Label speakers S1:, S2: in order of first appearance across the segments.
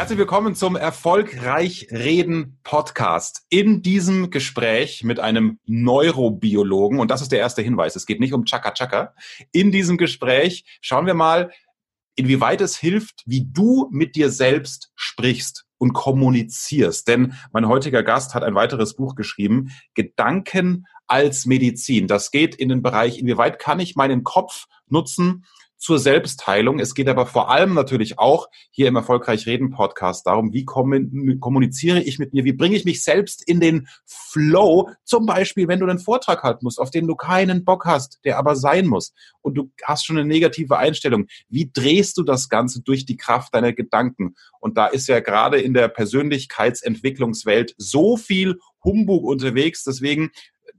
S1: Herzlich willkommen zum Erfolgreich Reden Podcast. In diesem Gespräch mit einem Neurobiologen, und das ist der erste Hinweis, es geht nicht um Chaka Chaka. In diesem Gespräch schauen wir mal, inwieweit es hilft, wie du mit dir selbst sprichst und kommunizierst. Denn mein heutiger Gast hat ein weiteres Buch geschrieben, Gedanken als Medizin. Das geht in den Bereich, inwieweit kann ich meinen Kopf nutzen, zur Selbstheilung. Es geht aber vor allem natürlich auch hier im Erfolgreich Reden Podcast darum, wie kommuniziere ich mit mir, wie bringe ich mich selbst in den Flow. Zum Beispiel, wenn du einen Vortrag halten musst, auf den du keinen Bock hast, der aber sein muss und du hast schon eine negative Einstellung. Wie drehst du das Ganze durch die Kraft deiner Gedanken? Und da ist ja gerade in der Persönlichkeitsentwicklungswelt so viel Humbug unterwegs. Deswegen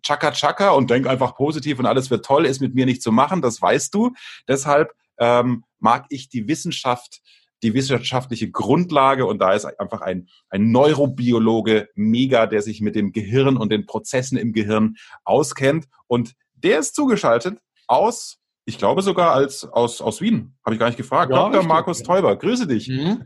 S1: Chaka Chaka und denk einfach positiv und alles wird toll, ist mit mir nicht zu machen, das weißt du. Deshalb ähm, mag ich die Wissenschaft, die wissenschaftliche Grundlage und da ist einfach ein, ein Neurobiologe mega, der sich mit dem Gehirn und den Prozessen im Gehirn auskennt und der ist zugeschaltet aus, ich glaube sogar als aus, aus Wien, habe ich gar nicht gefragt. Ja, Dr. Markus Teuber, grüße dich. Mhm.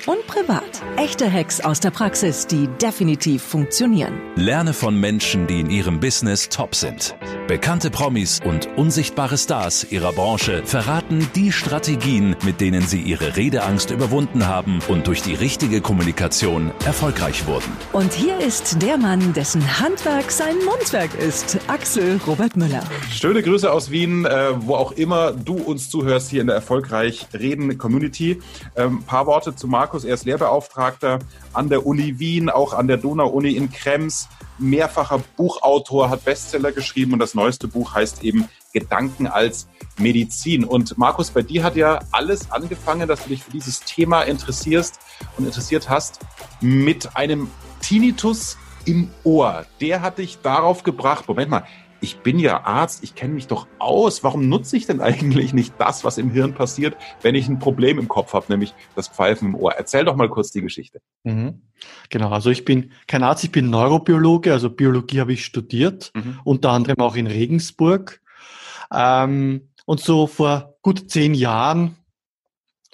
S2: und privat. Echte Hacks aus der Praxis, die definitiv funktionieren.
S3: Lerne von Menschen, die in ihrem Business top sind. Bekannte Promis und unsichtbare Stars ihrer Branche verraten die Strategien, mit denen sie ihre Redeangst überwunden haben und durch die richtige Kommunikation erfolgreich wurden.
S2: Und hier ist der Mann, dessen Handwerk sein Mundwerk ist, Axel Robert Müller.
S1: Schöne Grüße aus Wien, äh, wo auch immer du uns zuhörst hier in der Erfolgreich Reden Community. Ähm, paar Worte zu Marc Markus, er ist Lehrbeauftragter an der Uni Wien, auch an der Donau-Uni in Krems, mehrfacher Buchautor, hat Bestseller geschrieben und das neueste Buch heißt eben Gedanken als Medizin. Und Markus, bei dir hat ja alles angefangen, dass du dich für dieses Thema interessierst und interessiert hast mit einem Tinnitus im Ohr. Der hat dich darauf gebracht, Moment mal, ich bin ja Arzt, ich kenne mich doch aus. Warum nutze ich denn eigentlich nicht das, was im Hirn passiert, wenn ich ein Problem im Kopf habe, nämlich das Pfeifen im Ohr? Erzähl doch mal kurz die Geschichte.
S4: Mhm. Genau, also ich bin kein Arzt, ich bin Neurobiologe, also Biologie habe ich studiert, mhm. unter anderem auch in Regensburg. Ähm, und so vor gut zehn Jahren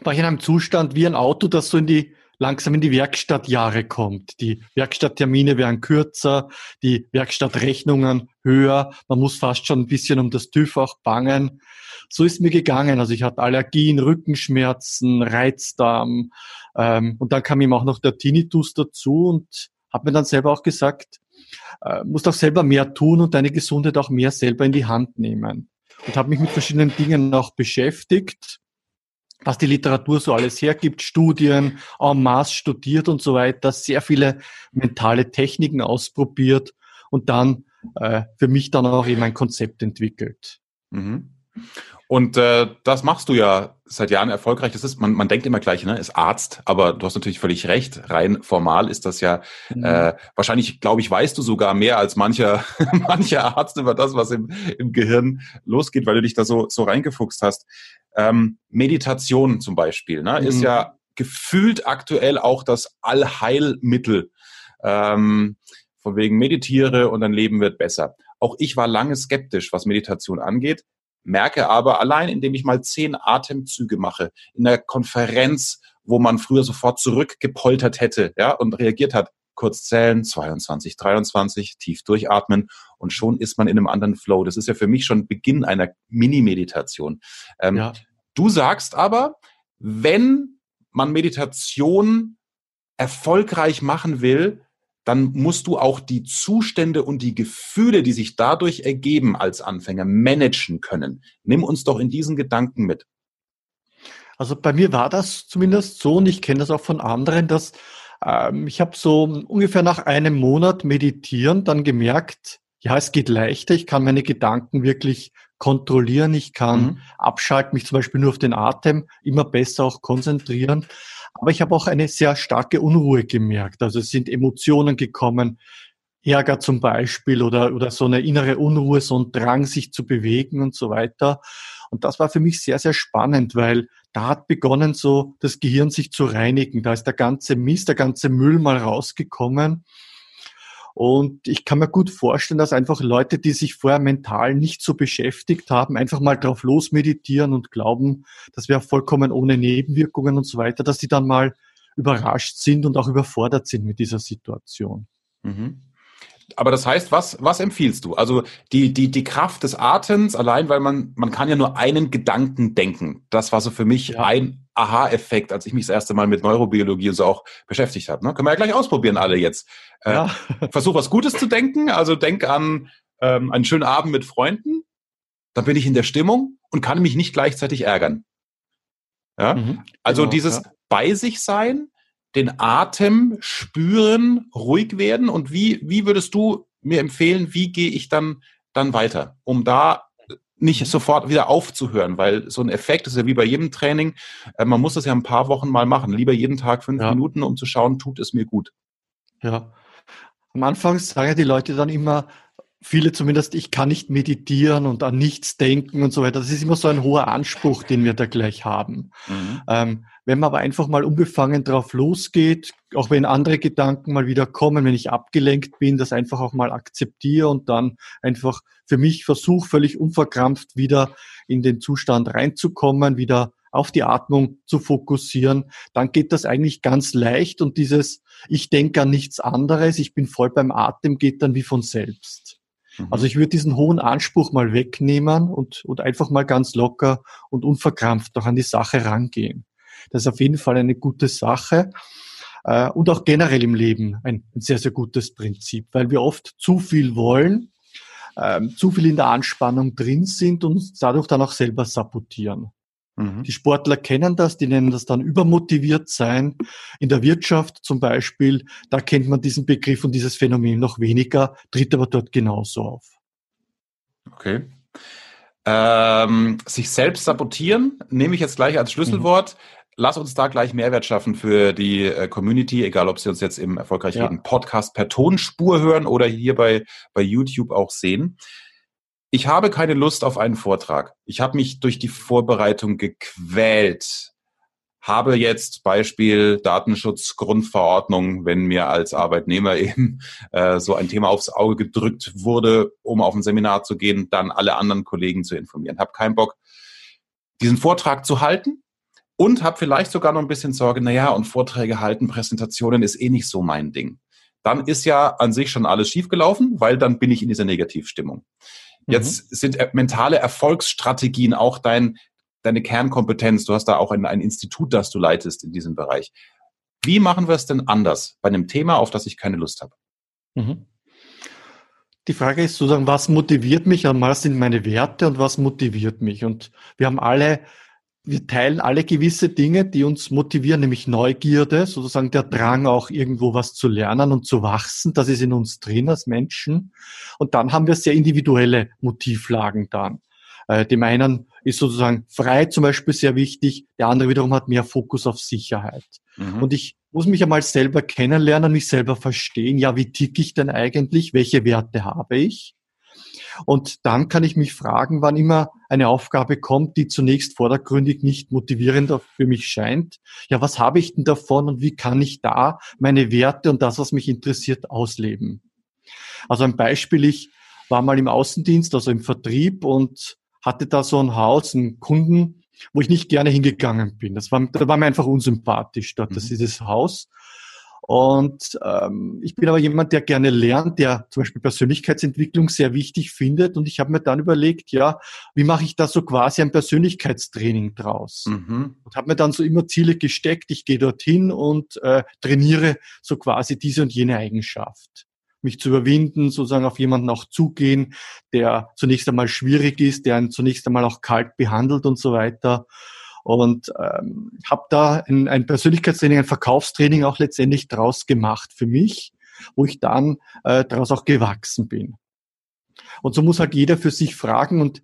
S4: war ich in einem Zustand wie ein Auto, das so in die langsam in die Werkstattjahre kommt. Die Werkstatttermine werden kürzer, die Werkstattrechnungen höher. Man muss fast schon ein bisschen um das TÜV auch bangen. So ist mir gegangen. Also ich hatte Allergien, Rückenschmerzen, Reizdarm ähm, und dann kam ihm auch noch der Tinnitus dazu und habe mir dann selber auch gesagt, äh, musst auch selber mehr tun und deine Gesundheit auch mehr selber in die Hand nehmen. Und habe mich mit verschiedenen Dingen auch beschäftigt was die Literatur so alles hergibt, Studien, en masse studiert und so weiter, sehr viele mentale Techniken ausprobiert und dann äh, für mich dann auch eben ein Konzept entwickelt.
S1: Mhm. Und äh, das machst du ja seit Jahren erfolgreich. Das ist, man, man denkt immer gleich, ne, ist Arzt, aber du hast natürlich völlig recht. Rein formal ist das ja mhm. äh, wahrscheinlich, glaube ich, weißt du sogar mehr als mancher mancher Arzt über das, was im, im Gehirn losgeht, weil du dich da so so reingefuchst hast. Ähm, Meditation zum Beispiel, ne, mhm. ist ja gefühlt aktuell auch das Allheilmittel. Ähm, von wegen meditiere und dein Leben wird besser. Auch ich war lange skeptisch, was Meditation angeht merke aber allein, indem ich mal zehn Atemzüge mache, in der Konferenz, wo man früher sofort zurückgepoltert hätte, ja, und reagiert hat, kurz zählen, 22, 23, tief durchatmen und schon ist man in einem anderen Flow. Das ist ja für mich schon Beginn einer Mini-Meditation. Ähm, ja. Du sagst aber, wenn man Meditation erfolgreich machen will, dann musst du auch die Zustände und die Gefühle, die sich dadurch ergeben als Anfänger, managen können. Nimm uns doch in diesen Gedanken mit.
S4: Also bei mir war das zumindest so und ich kenne das auch von anderen, dass ähm, ich habe so ungefähr nach einem Monat meditieren dann gemerkt, ja, es geht leichter, ich kann meine Gedanken wirklich kontrollieren, ich kann mhm. abschalten, mich zum Beispiel nur auf den Atem immer besser auch konzentrieren. Aber ich habe auch eine sehr starke Unruhe gemerkt. Also es sind Emotionen gekommen, Ärger zum Beispiel oder, oder so eine innere Unruhe, so ein Drang, sich zu bewegen und so weiter. Und das war für mich sehr, sehr spannend, weil da hat begonnen, so das Gehirn sich zu reinigen. Da ist der ganze Mist, der ganze Müll mal rausgekommen. Und ich kann mir gut vorstellen, dass einfach Leute, die sich vorher mental nicht so beschäftigt haben, einfach mal drauf losmeditieren und glauben, das wäre vollkommen ohne Nebenwirkungen und so weiter, dass die dann mal überrascht sind und auch überfordert sind mit dieser Situation.
S1: Mhm. Aber das heißt, was, was empfiehlst du? Also die, die, die Kraft des Atems, allein weil man, man kann ja nur einen Gedanken denken. Das war so für mich ja. ein Aha-Effekt, als ich mich das erste Mal mit Neurobiologie und so auch beschäftigt habe. Ne? Können wir ja gleich ausprobieren, alle jetzt. Äh, ja. Versuch was Gutes zu denken. Also denk an ähm, einen schönen Abend mit Freunden. Dann bin ich in der Stimmung und kann mich nicht gleichzeitig ärgern. Ja? Mhm, also genau, dieses ja. bei sich sein, den Atem spüren, ruhig werden und wie, wie würdest du mir empfehlen, wie gehe ich dann, dann weiter, um da nicht mhm. sofort wieder aufzuhören, weil so ein Effekt ist ja wie bei jedem Training, äh, man muss das ja ein paar Wochen mal machen, lieber jeden Tag fünf ja. Minuten, um zu schauen, tut es mir gut.
S4: Ja. Am Anfang sagen die Leute dann immer, viele zumindest, ich kann nicht meditieren und an nichts denken und so weiter. Das ist immer so ein hoher Anspruch, den wir da gleich haben. Mhm. Ähm, wenn man aber einfach mal unbefangen drauf losgeht, auch wenn andere Gedanken mal wieder kommen, wenn ich abgelenkt bin, das einfach auch mal akzeptiere und dann einfach für mich versuche, völlig unverkrampft wieder in den Zustand reinzukommen, wieder auf die Atmung zu fokussieren, dann geht das eigentlich ganz leicht und dieses Ich denke an nichts anderes, ich bin voll beim Atem, geht dann wie von selbst. Mhm. Also ich würde diesen hohen Anspruch mal wegnehmen und, und einfach mal ganz locker und unverkrampft auch an die Sache rangehen. Das ist auf jeden Fall eine gute Sache äh, und auch generell im Leben ein, ein, sehr, sehr gutes Prinzip, weil wir oft zu viel wollen, ähm, zu viel in der Anspannung drin sind und dadurch dann auch selber sabotieren. Mhm. Die Sportler kennen das, die nennen das dann übermotiviert sein. In der Wirtschaft zum Beispiel, da kennt man diesen Begriff und dieses Phänomen noch weniger, tritt aber dort genauso auf.
S1: Okay. Ähm, sich selbst sabotieren nehme ich jetzt gleich als Schlüsselwort. Mhm. Lass uns da gleich Mehrwert schaffen für die äh, Community, egal ob sie uns jetzt im Erfolgreich ja. Podcast per Tonspur hören oder hier bei, bei YouTube auch sehen ich habe keine Lust auf einen Vortrag. Ich habe mich durch die Vorbereitung gequält. Habe jetzt Beispiel Datenschutzgrundverordnung, wenn mir als Arbeitnehmer eben äh, so ein Thema aufs Auge gedrückt wurde, um auf ein Seminar zu gehen, dann alle anderen Kollegen zu informieren. Habe keinen Bock, diesen Vortrag zu halten und habe vielleicht sogar noch ein bisschen Sorge, naja, und Vorträge halten, Präsentationen ist eh nicht so mein Ding. Dann ist ja an sich schon alles schiefgelaufen, weil dann bin ich in dieser Negativstimmung. Jetzt mhm. sind mentale Erfolgsstrategien auch dein, deine Kernkompetenz. Du hast da auch ein, ein Institut, das du leitest in diesem Bereich. Wie machen wir es denn anders bei einem Thema, auf das ich keine Lust habe? Mhm.
S4: Die Frage ist sozusagen, was motiviert mich? Einmal sind meine Werte und was motiviert mich? Und wir haben alle wir teilen alle gewisse Dinge, die uns motivieren, nämlich Neugierde, sozusagen der Drang auch irgendwo was zu lernen und zu wachsen. Das ist in uns drin als Menschen. Und dann haben wir sehr individuelle Motivlagen dann. Äh, dem einen ist sozusagen frei zum Beispiel sehr wichtig, der andere wiederum hat mehr Fokus auf Sicherheit. Mhm. Und ich muss mich einmal selber kennenlernen, mich selber verstehen. Ja, wie ticke ich denn eigentlich? Welche Werte habe ich? Und dann kann ich mich fragen, wann immer eine Aufgabe kommt, die zunächst vordergründig nicht motivierender für mich scheint, ja, was habe ich denn davon und wie kann ich da meine Werte und das, was mich interessiert, ausleben? Also ein Beispiel, ich war mal im Außendienst, also im Vertrieb und hatte da so ein Haus, einen Kunden, wo ich nicht gerne hingegangen bin. Das war, da war mir einfach unsympathisch dort, das ist mhm. das Haus. Und ähm, ich bin aber jemand, der gerne lernt, der zum Beispiel Persönlichkeitsentwicklung sehr wichtig findet. Und ich habe mir dann überlegt, ja, wie mache ich da so quasi ein Persönlichkeitstraining draus? Mhm. Und habe mir dann so immer Ziele gesteckt. Ich gehe dorthin und äh, trainiere so quasi diese und jene Eigenschaft mich zu überwinden, sozusagen auf jemanden auch zugehen, der zunächst einmal schwierig ist, der einen zunächst einmal auch kalt behandelt und so weiter und ähm, habe da ein, ein Persönlichkeitstraining, ein Verkaufstraining auch letztendlich draus gemacht für mich, wo ich dann äh, daraus auch gewachsen bin. Und so muss halt jeder für sich fragen und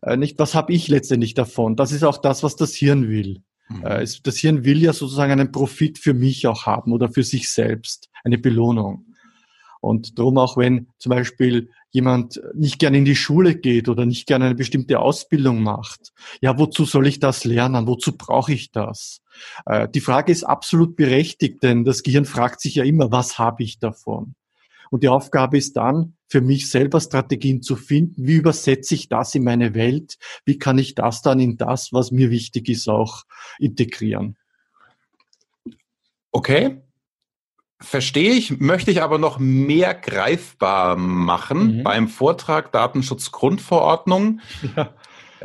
S4: äh, nicht, was habe ich letztendlich davon? Das ist auch das, was das Hirn will. Mhm. Äh, das Hirn will ja sozusagen einen Profit für mich auch haben oder für sich selbst, eine Belohnung. Und darum auch wenn zum Beispiel jemand nicht gerne in die Schule geht oder nicht gerne eine bestimmte Ausbildung macht, ja, wozu soll ich das lernen? Wozu brauche ich das? Äh, die Frage ist absolut berechtigt, denn das Gehirn fragt sich ja immer, was habe ich davon? Und die Aufgabe ist dann, für mich selber Strategien zu finden. Wie übersetze ich das in meine Welt? Wie kann ich das dann in das, was mir wichtig ist, auch integrieren?
S1: Okay. Verstehe ich, möchte ich aber noch mehr greifbar machen mhm. beim Vortrag Datenschutzgrundverordnung. Ja.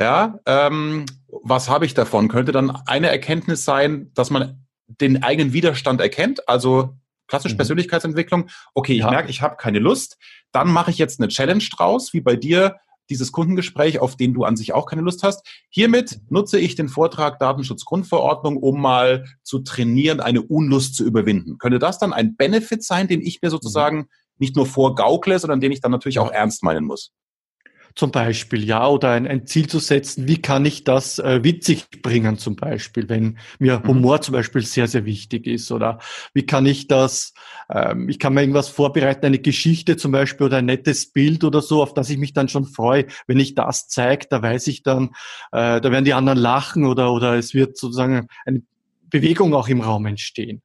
S1: Ja, ähm, was habe ich davon? Könnte dann eine Erkenntnis sein, dass man den eigenen Widerstand erkennt, also klassisch mhm. Persönlichkeitsentwicklung. Okay, ich ja. merke, ich habe keine Lust. Dann mache ich jetzt eine Challenge draus, wie bei dir dieses Kundengespräch, auf den du an sich auch keine Lust hast. Hiermit nutze ich den Vortrag Datenschutzgrundverordnung, um mal zu trainieren, eine Unlust zu überwinden. Könnte das dann ein Benefit sein, den ich mir sozusagen nicht nur vorgaukle, sondern den ich dann natürlich auch ernst meinen muss?
S4: Zum Beispiel, ja, oder ein, ein Ziel zu setzen, wie kann ich das äh, witzig bringen zum Beispiel, wenn mir mhm. Humor zum Beispiel sehr, sehr wichtig ist, oder wie kann ich das, ähm, ich kann mir irgendwas vorbereiten, eine Geschichte zum Beispiel oder ein nettes Bild oder so, auf das ich mich dann schon freue. Wenn ich das zeige, da weiß ich dann, äh, da werden die anderen lachen oder, oder es wird sozusagen eine Bewegung auch im Raum entstehen.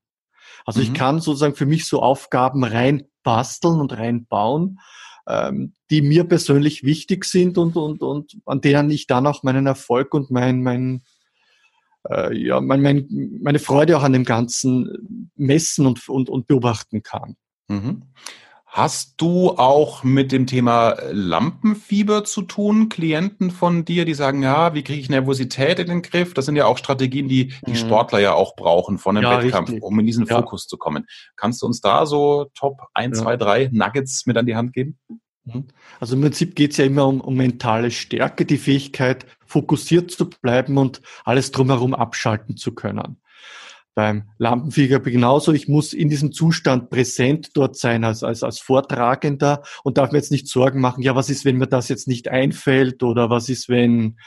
S4: Also mhm. ich kann sozusagen für mich so Aufgaben rein basteln und reinbauen ähm, die mir persönlich wichtig sind und, und, und an denen ich dann auch meinen Erfolg und mein, mein, äh, ja, mein, mein, meine Freude auch an dem Ganzen messen und, und, und beobachten kann.
S1: Mhm. Hast du auch mit dem Thema Lampenfieber zu tun? Klienten von dir, die sagen, ja, wie kriege ich Nervosität in den Griff? Das sind ja auch Strategien, die die mhm. Sportler ja auch brauchen von einem ja, Wettkampf, richtig. um in diesen ja. Fokus zu kommen. Kannst du uns da so Top 1, ja. 2, 3 Nuggets mit an die Hand geben?
S4: Mhm. Also im Prinzip geht es ja immer um, um mentale Stärke, die Fähigkeit, fokussiert zu bleiben und alles drumherum abschalten zu können beim Lampenfieger genauso. Ich muss in diesem Zustand präsent dort sein als, als, als Vortragender und darf mir jetzt nicht Sorgen machen, ja, was ist, wenn mir das jetzt nicht einfällt oder was ist, wenn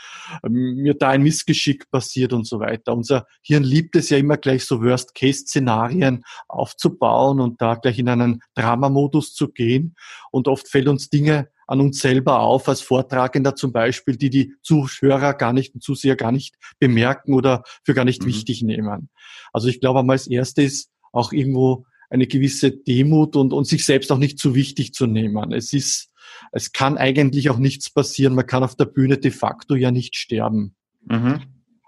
S4: ähm, mir da ein Missgeschick passiert und so weiter. Unser Hirn liebt es ja immer gleich so Worst-Case-Szenarien aufzubauen und da gleich in einen Dramamodus zu gehen und oft fällt uns Dinge an uns selber auf, als Vortragender zum Beispiel, die die Zuhörer gar nicht und Zuseher gar nicht bemerken oder für gar nicht mhm. wichtig nehmen. Also ich glaube einmal als erstes auch irgendwo eine gewisse Demut und, und sich selbst auch nicht zu wichtig zu nehmen. Es ist, es kann eigentlich auch nichts passieren. Man kann auf der Bühne de facto ja nicht sterben. Mhm.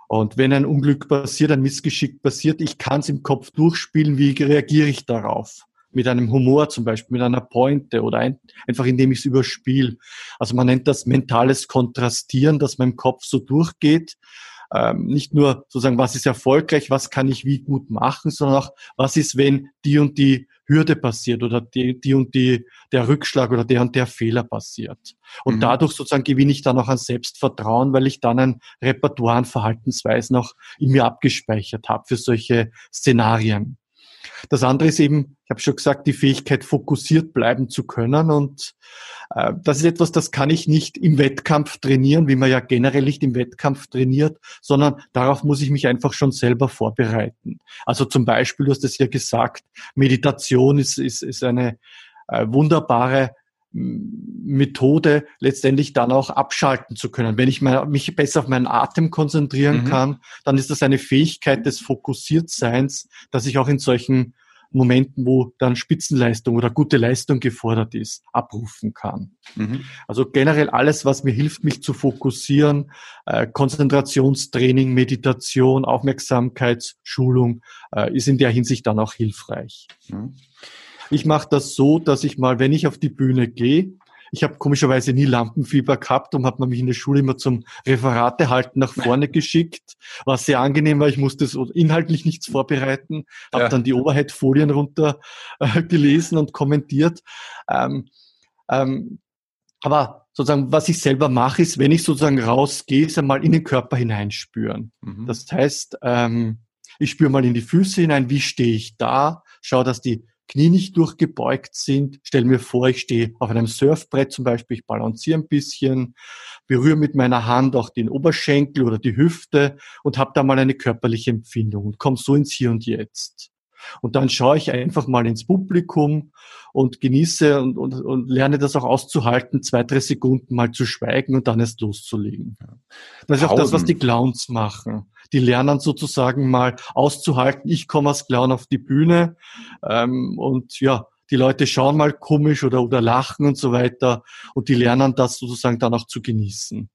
S4: Und wenn ein Unglück passiert, ein Missgeschick passiert, ich kann es im Kopf durchspielen, wie reagiere ich darauf? Mit einem Humor zum Beispiel, mit einer Pointe oder ein, einfach indem ich es überspiele. Also man nennt das mentales Kontrastieren, dass im Kopf so durchgeht. Ähm, nicht nur sozusagen, was ist erfolgreich, was kann ich wie gut machen, sondern auch, was ist, wenn die und die Hürde passiert oder die, die und die, der Rückschlag oder der und der Fehler passiert. Und mhm. dadurch sozusagen gewinne ich dann auch an Selbstvertrauen, weil ich dann ein Repertoire an Verhaltensweisen auch in mir abgespeichert habe für solche Szenarien. Das andere ist eben, ich habe schon gesagt, die Fähigkeit, fokussiert bleiben zu können. Und äh, das ist etwas, das kann ich nicht im Wettkampf trainieren, wie man ja generell nicht im Wettkampf trainiert, sondern darauf muss ich mich einfach schon selber vorbereiten. Also zum Beispiel, du hast es ja gesagt, Meditation ist, ist, ist eine äh, wunderbare Methode letztendlich dann auch abschalten zu können. Wenn ich mich besser auf meinen Atem konzentrieren mhm. kann, dann ist das eine Fähigkeit des Fokussiertseins, dass ich auch in solchen Momenten, wo dann Spitzenleistung oder gute Leistung gefordert ist, abrufen kann. Mhm. Also generell alles, was mir hilft, mich zu fokussieren, äh, Konzentrationstraining, Meditation, Aufmerksamkeitsschulung, äh, ist in der Hinsicht dann auch hilfreich. Mhm. Ich mache das so, dass ich mal, wenn ich auf die Bühne gehe, ich habe komischerweise nie Lampenfieber gehabt und hat man mich in der Schule immer zum Referate halten nach vorne geschickt. War sehr angenehm, weil ich musste so inhaltlich nichts vorbereiten, habe ja. dann die Overhead-Folien runter äh, gelesen und kommentiert. Ähm, ähm, aber sozusagen, was ich selber mache, ist, wenn ich sozusagen rausgehe, ist einmal in den Körper hineinspüren. Mhm. Das heißt, ähm, ich spüre mal in die Füße hinein, wie stehe ich da, schaue, dass die Knie nicht durchgebeugt sind. Stell mir vor, ich stehe auf einem Surfbrett zum Beispiel, ich balanciere ein bisschen, berühre mit meiner Hand auch den Oberschenkel oder die Hüfte und habe da mal eine körperliche Empfindung und komme so ins Hier und Jetzt. Und dann schaue ich einfach mal ins Publikum und genieße und, und, und lerne das auch auszuhalten, zwei, drei Sekunden mal zu schweigen und dann erst loszulegen. Das ist auch das, was die Clowns machen. Die lernen sozusagen mal auszuhalten, ich komme als Clown auf die Bühne ähm, und ja, die Leute schauen mal komisch oder, oder lachen und so weiter und die lernen das sozusagen dann auch zu genießen.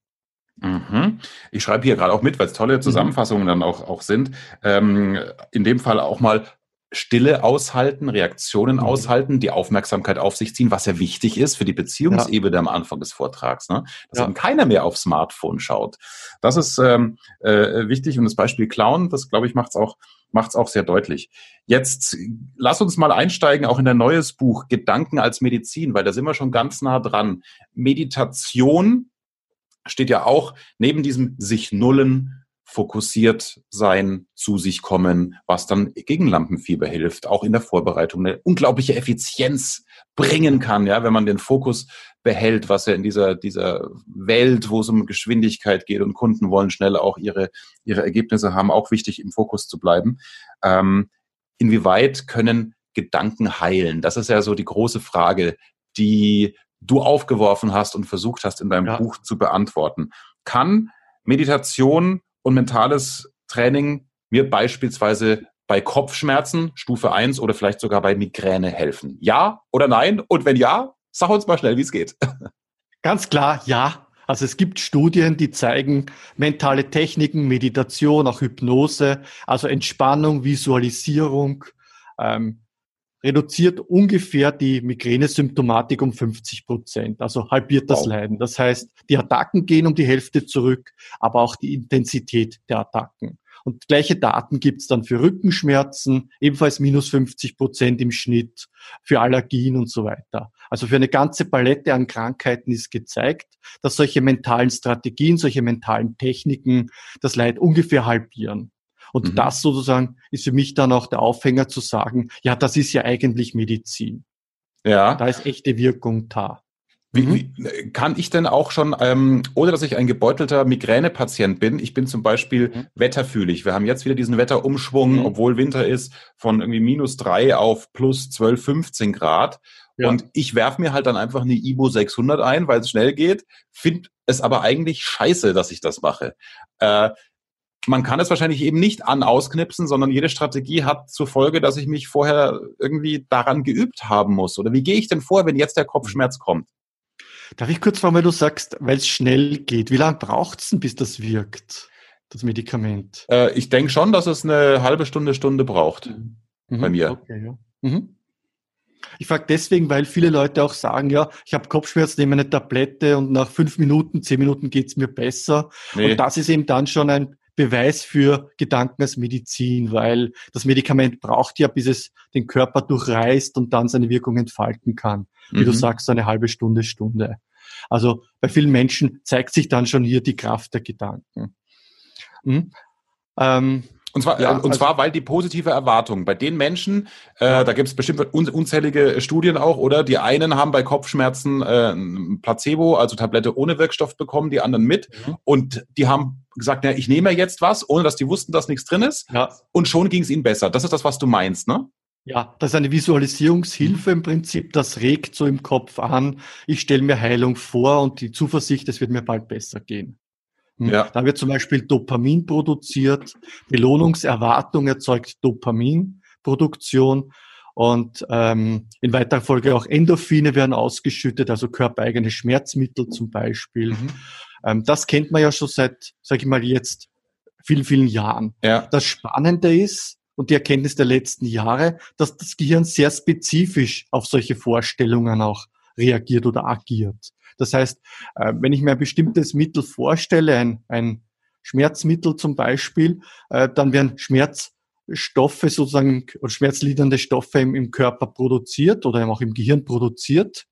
S1: Mhm. Ich schreibe hier gerade auch mit, weil es tolle mhm. Zusammenfassungen mhm. dann auch, auch sind. Ähm, in dem Fall auch mal Stille aushalten, Reaktionen mhm. aushalten, die Aufmerksamkeit auf sich ziehen, was ja wichtig ist für die Beziehungsebene ja. am Anfang des Vortrags, ne? dass ja. eben keiner mehr aufs Smartphone schaut. Das ist ähm, äh, wichtig und das Beispiel Clown, das glaube ich macht es auch macht's auch sehr deutlich. Jetzt lass uns mal einsteigen, auch in dein neues Buch Gedanken als Medizin, weil da sind wir schon ganz nah dran. Meditation steht ja auch neben diesem sich nullen, fokussiert sein, zu sich kommen, was dann gegen Lampenfieber hilft, auch in der Vorbereitung eine unglaubliche Effizienz bringen kann, ja, wenn man den Fokus behält, was ja in dieser, dieser Welt, wo es um Geschwindigkeit geht und Kunden wollen schnell auch ihre, ihre Ergebnisse haben, auch wichtig im Fokus zu bleiben. Ähm, inwieweit können Gedanken heilen? Das ist ja so die große Frage, die du aufgeworfen hast und versucht hast in deinem ja. Buch zu beantworten. Kann Meditation und mentales Training mir beispielsweise bei Kopfschmerzen Stufe 1 oder vielleicht sogar bei Migräne helfen? Ja oder nein? Und wenn ja, sag uns mal schnell, wie es geht.
S4: Ganz klar, ja. Also es gibt Studien, die zeigen mentale Techniken, Meditation, auch Hypnose, also Entspannung, Visualisierung, ähm, reduziert ungefähr die Migränesymptomatik um 50 Prozent, also halbiert das wow. Leiden. Das heißt, die Attacken gehen um die Hälfte zurück, aber auch die Intensität der Attacken. Und gleiche Daten gibt's dann für Rückenschmerzen, ebenfalls minus 50 Prozent im Schnitt, für Allergien und so weiter. Also für eine ganze Palette an Krankheiten ist gezeigt, dass solche mentalen Strategien, solche mentalen Techniken das Leid ungefähr halbieren. Und mhm. das sozusagen ist für mich dann auch der Aufhänger zu sagen, ja, das ist ja eigentlich Medizin. Ja. Da ist echte Wirkung da.
S1: Wie, mhm. wie, kann ich denn auch schon, ähm, ohne dass ich ein gebeutelter Migränepatient bin, ich bin zum Beispiel mhm. wetterfühlig. Wir haben jetzt wieder diesen Wetterumschwung, mhm. obwohl Winter ist, von irgendwie minus drei auf plus 12, 15 Grad. Ja. Und ich werf mir halt dann einfach eine Ibo 600 ein, weil es schnell geht, finde es aber eigentlich scheiße, dass ich das mache. Äh, man kann es wahrscheinlich eben nicht an ausknipsen, sondern jede Strategie hat zur Folge, dass ich mich vorher irgendwie daran geübt haben muss. Oder wie gehe ich denn vor, wenn jetzt der Kopfschmerz kommt?
S4: Darf ich kurz fragen, weil du sagst, weil es schnell geht, wie lange braucht es denn, bis das wirkt, das Medikament?
S1: Äh, ich denke schon, dass es eine halbe Stunde, Stunde braucht mhm. bei mir. Okay,
S4: ja. Mhm. Ich frage deswegen, weil viele Leute auch sagen, ja, ich habe Kopfschmerzen, nehme eine Tablette und nach fünf Minuten, zehn Minuten geht's mir besser. Nee. Und das ist eben dann schon ein Beweis für Gedanken als Medizin, weil das Medikament braucht ja, bis es den Körper durchreißt und dann seine Wirkung entfalten kann. Wie mhm. du sagst, eine halbe Stunde, Stunde. Also bei vielen Menschen zeigt sich dann schon hier die Kraft der Gedanken.
S1: Mhm. Ähm, und zwar, ja, und also, zwar, weil die positive Erwartung bei den Menschen, äh, ja. da gibt es bestimmt un unzählige Studien auch, oder? Die einen haben bei Kopfschmerzen äh, Placebo, also Tablette ohne Wirkstoff bekommen, die anderen mit. Mhm. Und die haben gesagt, ja, ich nehme jetzt was, ohne dass die wussten, dass nichts drin ist. Ja. Und schon ging es ihnen besser. Das ist das, was du meinst, ne?
S4: Ja, das ist eine Visualisierungshilfe im Prinzip. Das regt so im Kopf an. Ich stelle mir Heilung vor und die Zuversicht, es wird mir bald besser gehen. Ja. Da wird zum Beispiel Dopamin produziert. Belohnungserwartung erzeugt Dopaminproduktion. Und ähm, in weiterer Folge auch Endorphine werden ausgeschüttet, also körpereigene Schmerzmittel zum Beispiel. Mhm. Ähm, das kennt man ja schon seit, sage ich mal, jetzt vielen, vielen Jahren. Ja. Das Spannende ist, und die Erkenntnis der letzten Jahre, dass das Gehirn sehr spezifisch auf solche Vorstellungen auch reagiert oder agiert. Das heißt, äh, wenn ich mir ein bestimmtes Mittel vorstelle, ein, ein Schmerzmittel zum Beispiel, äh, dann werden Schmerzstoffe sozusagen oder schmerzlindernde Stoffe im, im Körper produziert oder auch im Gehirn produziert.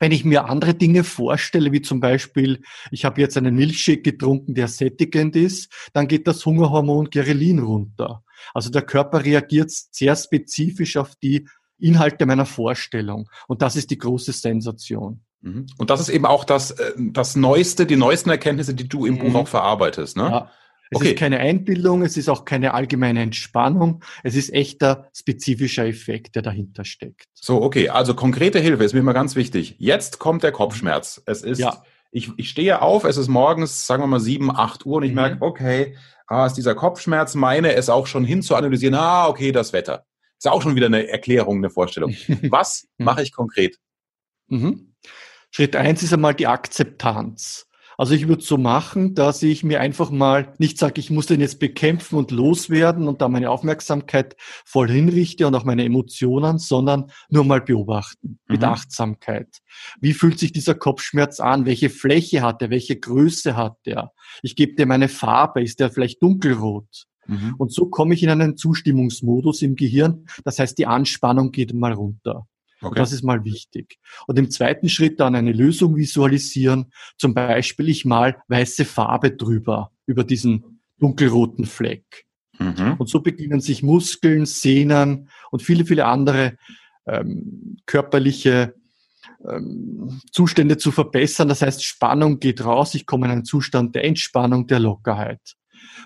S4: Wenn ich mir andere Dinge vorstelle, wie zum Beispiel, ich habe jetzt einen Milchshake getrunken, der sättigend ist, dann geht das Hungerhormon Gerelin runter. Also der Körper reagiert sehr spezifisch auf die Inhalte meiner Vorstellung. Und das ist die große Sensation.
S1: Mhm. Und das ist eben auch das, äh, das Neueste, die neuesten Erkenntnisse, die du im mhm. Buch auch verarbeitest, ne?
S4: Ja. Es okay. ist keine Einbildung, es ist auch keine allgemeine Entspannung, es ist echter spezifischer Effekt, der dahinter steckt.
S1: So, okay, also konkrete Hilfe ist mir immer ganz wichtig. Jetzt kommt der Kopfschmerz. Es ist, ja. ich, ich stehe auf, es ist morgens, sagen wir mal sieben, acht Uhr und ich mhm. merke, okay, ah, ist dieser Kopfschmerz, meine es auch schon hin zu analysieren, ah, okay, das Wetter. Ist auch schon wieder eine Erklärung, eine Vorstellung. Was mache ich konkret?
S4: Mhm. Schritt eins ist einmal die Akzeptanz. Also ich würde so machen, dass ich mir einfach mal nicht sage, ich muss den jetzt bekämpfen und loswerden und da meine Aufmerksamkeit voll hinrichte und auch meine Emotionen, sondern nur mal beobachten mit mhm. Achtsamkeit. Wie fühlt sich dieser Kopfschmerz an? Welche Fläche hat er? Welche Größe hat er? Ich gebe dem eine Farbe. Ist der vielleicht dunkelrot? Mhm. Und so komme ich in einen Zustimmungsmodus im Gehirn. Das heißt, die Anspannung geht mal runter. Okay. Das ist mal wichtig. Und im zweiten Schritt dann eine Lösung visualisieren. Zum Beispiel, ich mal weiße Farbe drüber, über diesen dunkelroten Fleck. Mhm. Und so beginnen sich Muskeln, Sehnen und viele, viele andere ähm, körperliche ähm, Zustände zu verbessern. Das heißt, Spannung geht raus, ich komme in einen Zustand der Entspannung, der Lockerheit.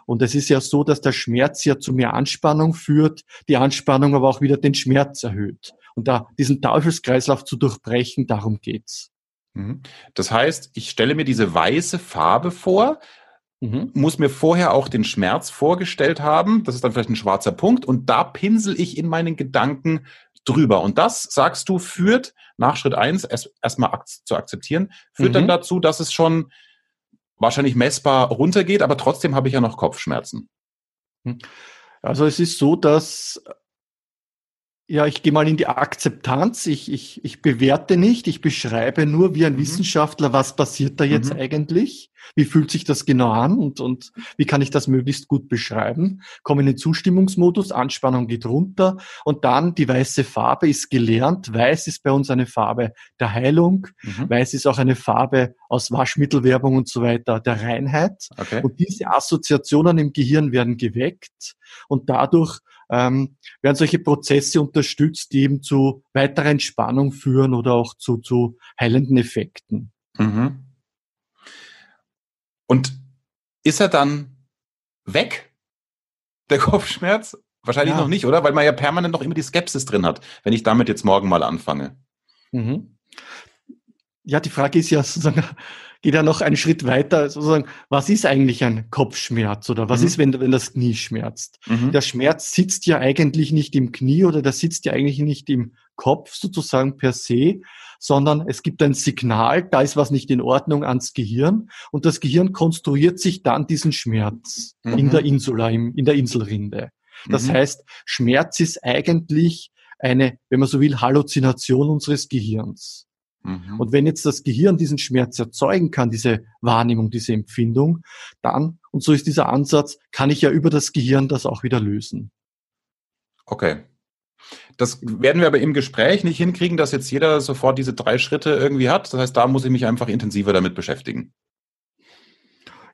S4: Und es ist ja so, dass der Schmerz ja zu mehr Anspannung führt, die Anspannung aber auch wieder den Schmerz erhöht. Und da diesen Teufelskreislauf zu durchbrechen, darum geht's.
S1: Mhm. Das heißt, ich stelle mir diese weiße Farbe vor, mhm. muss mir vorher auch den Schmerz vorgestellt haben. Das ist dann vielleicht ein schwarzer Punkt. Und da pinsel ich in meinen Gedanken drüber. Und das, sagst du, führt nach Schritt eins erst, erstmal zu akzeptieren, führt mhm. dann dazu, dass es schon wahrscheinlich messbar runtergeht, aber trotzdem habe ich ja noch Kopfschmerzen.
S4: Hm. Also es ist so, dass ja, ich gehe mal in die Akzeptanz. Ich, ich, ich bewerte nicht, ich beschreibe nur wie ein mhm. Wissenschaftler, was passiert da jetzt mhm. eigentlich? Wie fühlt sich das genau an und, und wie kann ich das möglichst gut beschreiben? Komme in den Zustimmungsmodus, Anspannung geht runter und dann die weiße Farbe ist gelernt. Weiß ist bei uns eine Farbe der Heilung. Mhm. Weiß ist auch eine Farbe aus Waschmittelwerbung und so weiter der Reinheit. Okay. Und diese Assoziationen im Gehirn werden geweckt und dadurch ähm, werden solche Prozesse unterstützt, die eben zu weiterer Entspannung führen oder auch zu, zu heilenden Effekten. Mhm.
S1: Und ist er dann weg, der Kopfschmerz? Wahrscheinlich ja. noch nicht, oder? Weil man ja permanent noch immer die Skepsis drin hat, wenn ich damit jetzt morgen mal anfange. Mhm.
S4: Ja, die Frage ist ja sozusagen, geht ja noch einen Schritt weiter, sozusagen, was ist eigentlich ein Kopfschmerz oder was mhm. ist, wenn, wenn das Knie schmerzt? Mhm. Der Schmerz sitzt ja eigentlich nicht im Knie oder der sitzt ja eigentlich nicht im Kopf sozusagen per se, sondern es gibt ein Signal, da ist was nicht in Ordnung ans Gehirn und das Gehirn konstruiert sich dann diesen Schmerz mhm. in der Insula, in der Inselrinde. Das mhm. heißt, Schmerz ist eigentlich eine, wenn man so will, Halluzination unseres Gehirns. Mhm. Und wenn jetzt das Gehirn diesen Schmerz erzeugen kann, diese Wahrnehmung, diese Empfindung, dann, und so ist dieser Ansatz, kann ich ja über das Gehirn das auch wieder lösen.
S1: Okay. Das werden wir aber im Gespräch nicht hinkriegen, dass jetzt jeder sofort diese drei Schritte irgendwie hat. Das heißt, da muss ich mich einfach intensiver damit beschäftigen.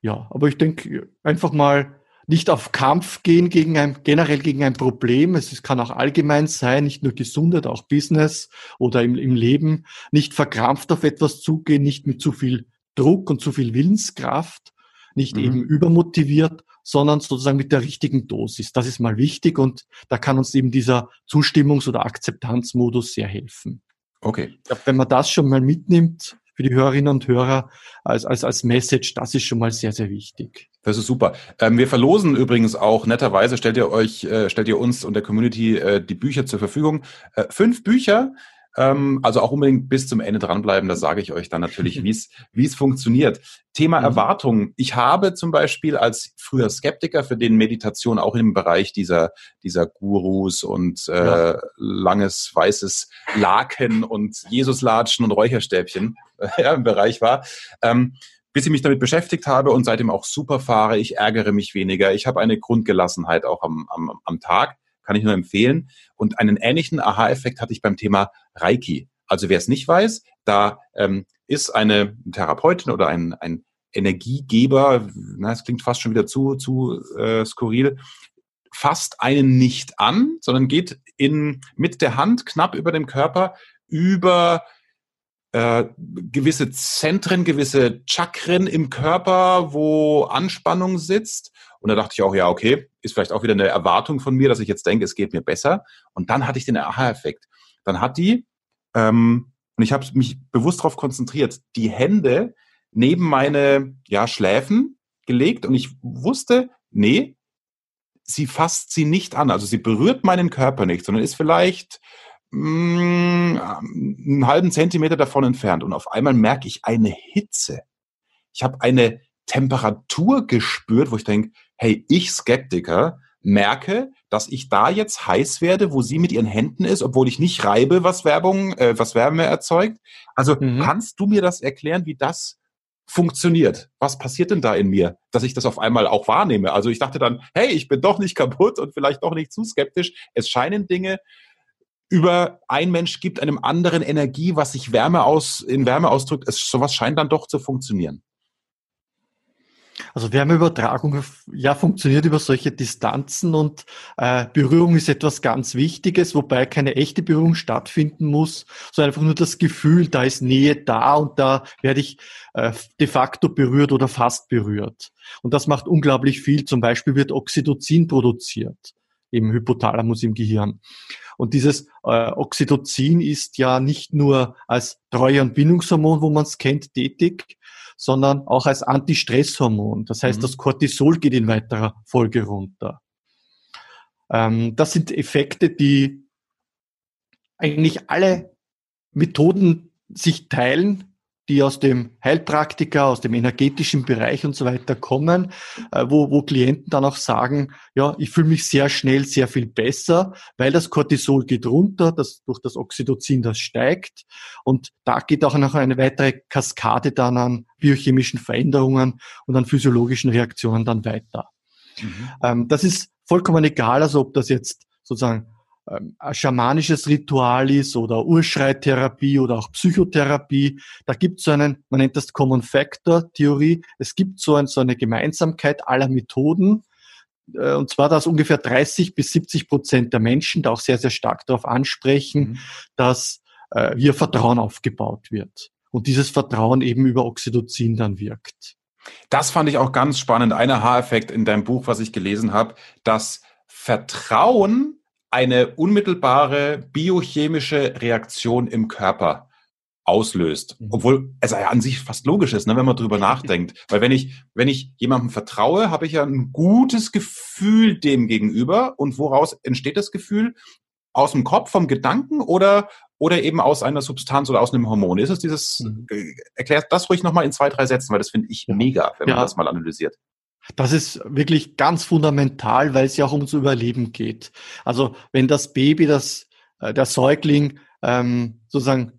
S4: Ja, aber ich denke, einfach mal nicht auf Kampf gehen gegen ein, generell gegen ein Problem. Es kann auch allgemein sein, nicht nur Gesundheit, auch Business oder im, im Leben. Nicht verkrampft auf etwas zugehen, nicht mit zu viel Druck und zu viel Willenskraft, nicht mhm. eben übermotiviert, sondern sozusagen mit der richtigen Dosis. Das ist mal wichtig und da kann uns eben dieser Zustimmungs- oder Akzeptanzmodus sehr helfen. Okay. Ich glaube, wenn man das schon mal mitnimmt, für die Hörerinnen und Hörer als, als, als Message, das ist schon mal sehr, sehr wichtig.
S1: Das ist super. Ähm, wir verlosen übrigens auch netterweise, stellt ihr euch, äh, stellt ihr uns und der Community äh, die Bücher zur Verfügung. Äh, fünf Bücher, ähm, also auch unbedingt bis zum Ende dranbleiben, da sage ich euch dann natürlich, wie es funktioniert. Thema mhm. Erwartungen. Ich habe zum Beispiel als früher Skeptiker, für den Meditation auch im Bereich dieser, dieser Gurus und äh, ja. langes weißes Laken und Jesuslatschen und Räucherstäbchen äh, im Bereich war, ähm, bis ich mich damit beschäftigt habe und seitdem auch super fahre. Ich ärgere mich weniger. Ich habe eine Grundgelassenheit auch am, am, am Tag kann ich nur empfehlen. Und einen ähnlichen Aha-Effekt hatte ich beim Thema Reiki. Also wer es nicht weiß, da ähm, ist eine Therapeutin oder ein, ein Energiegeber, na, es klingt fast schon wieder zu, zu äh, skurril, fasst einen nicht an, sondern geht in, mit der Hand knapp über dem Körper über äh, gewisse Zentren, gewisse Chakren im Körper, wo Anspannung sitzt. Und da dachte ich auch, ja, okay, ist vielleicht auch wieder eine Erwartung von mir, dass ich jetzt denke, es geht mir besser. Und dann hatte ich den Aha-Effekt. Dann hat die, ähm, und ich habe mich bewusst darauf konzentriert, die Hände neben meine ja, Schläfen gelegt und ich wusste, nee, sie fasst sie nicht an. Also sie berührt meinen Körper nicht, sondern ist vielleicht mh, mm, einen halben Zentimeter davon entfernt. Und auf einmal merke ich eine Hitze. Ich habe eine Temperatur gespürt, wo ich denke, hey, ich Skeptiker merke, dass ich da jetzt heiß werde, wo sie mit ihren Händen ist, obwohl ich nicht reibe, was Werbung, äh, was Wärme erzeugt. Also mhm. kannst du mir das erklären, wie das funktioniert? Was passiert denn da in mir, dass ich das auf einmal auch wahrnehme? Also ich dachte dann, hey, ich bin doch nicht kaputt und vielleicht doch nicht zu skeptisch. Es scheinen Dinge über ein Mensch gibt einem anderen Energie, was sich Wärme aus, in Wärme ausdrückt. Es, sowas scheint dann doch zu funktionieren.
S4: Also Wärmeübertragung ja funktioniert über solche Distanzen und äh, Berührung ist etwas ganz Wichtiges, wobei keine echte Berührung stattfinden muss, sondern einfach nur das Gefühl, da ist Nähe da und da werde ich äh, de facto berührt oder fast berührt. Und das macht unglaublich viel. Zum Beispiel wird Oxytocin produziert im Hypothalamus im Gehirn. Und dieses äh, Oxytocin ist ja nicht nur als Treue- und Bindungshormon, wo man es kennt, tätig, sondern auch als Antistresshormon. Das heißt, mhm. das Cortisol geht in weiterer Folge runter. Ähm, das sind Effekte, die eigentlich alle Methoden sich teilen, die aus dem Heilpraktiker, aus dem energetischen Bereich und so weiter kommen, äh, wo, wo Klienten dann auch sagen, ja, ich fühle mich sehr schnell sehr viel besser, weil das Cortisol geht runter, das, durch das Oxytocin das steigt und da geht auch noch eine weitere Kaskade dann an biochemischen Veränderungen und an physiologischen Reaktionen dann weiter. Mhm. Ähm, das ist vollkommen egal, also ob das jetzt sozusagen schamanisches Ritual ist oder Urschreittherapie oder auch Psychotherapie. Da gibt es so einen, man nennt das Common Factor Theorie. Es gibt so, ein, so eine Gemeinsamkeit aller Methoden. Äh, und zwar, dass ungefähr 30 bis 70 Prozent der Menschen da auch sehr, sehr stark darauf ansprechen, mhm. dass äh, wie Vertrauen aufgebaut wird. Und dieses Vertrauen eben über Oxytocin dann wirkt.
S1: Das fand ich auch ganz spannend. Ein Aha-Effekt in deinem Buch, was ich gelesen habe, dass Vertrauen eine unmittelbare biochemische Reaktion im Körper auslöst. Mhm. Obwohl es ja an sich fast logisch ist, ne, wenn man drüber nachdenkt. Weil wenn ich, wenn ich jemandem vertraue, habe ich ja ein gutes Gefühl dem gegenüber. Und woraus entsteht das Gefühl? Aus dem Kopf, vom Gedanken oder, oder eben aus einer Substanz oder aus einem Hormon? Ist es dieses, mhm. Äh, erklärt das ruhig nochmal in zwei, drei Sätzen, weil das finde ich mega, wenn man das mal analysiert.
S4: Das ist wirklich ganz fundamental, weil es ja auch ums Überleben geht. Also wenn das Baby, das, äh, der Säugling ähm, sozusagen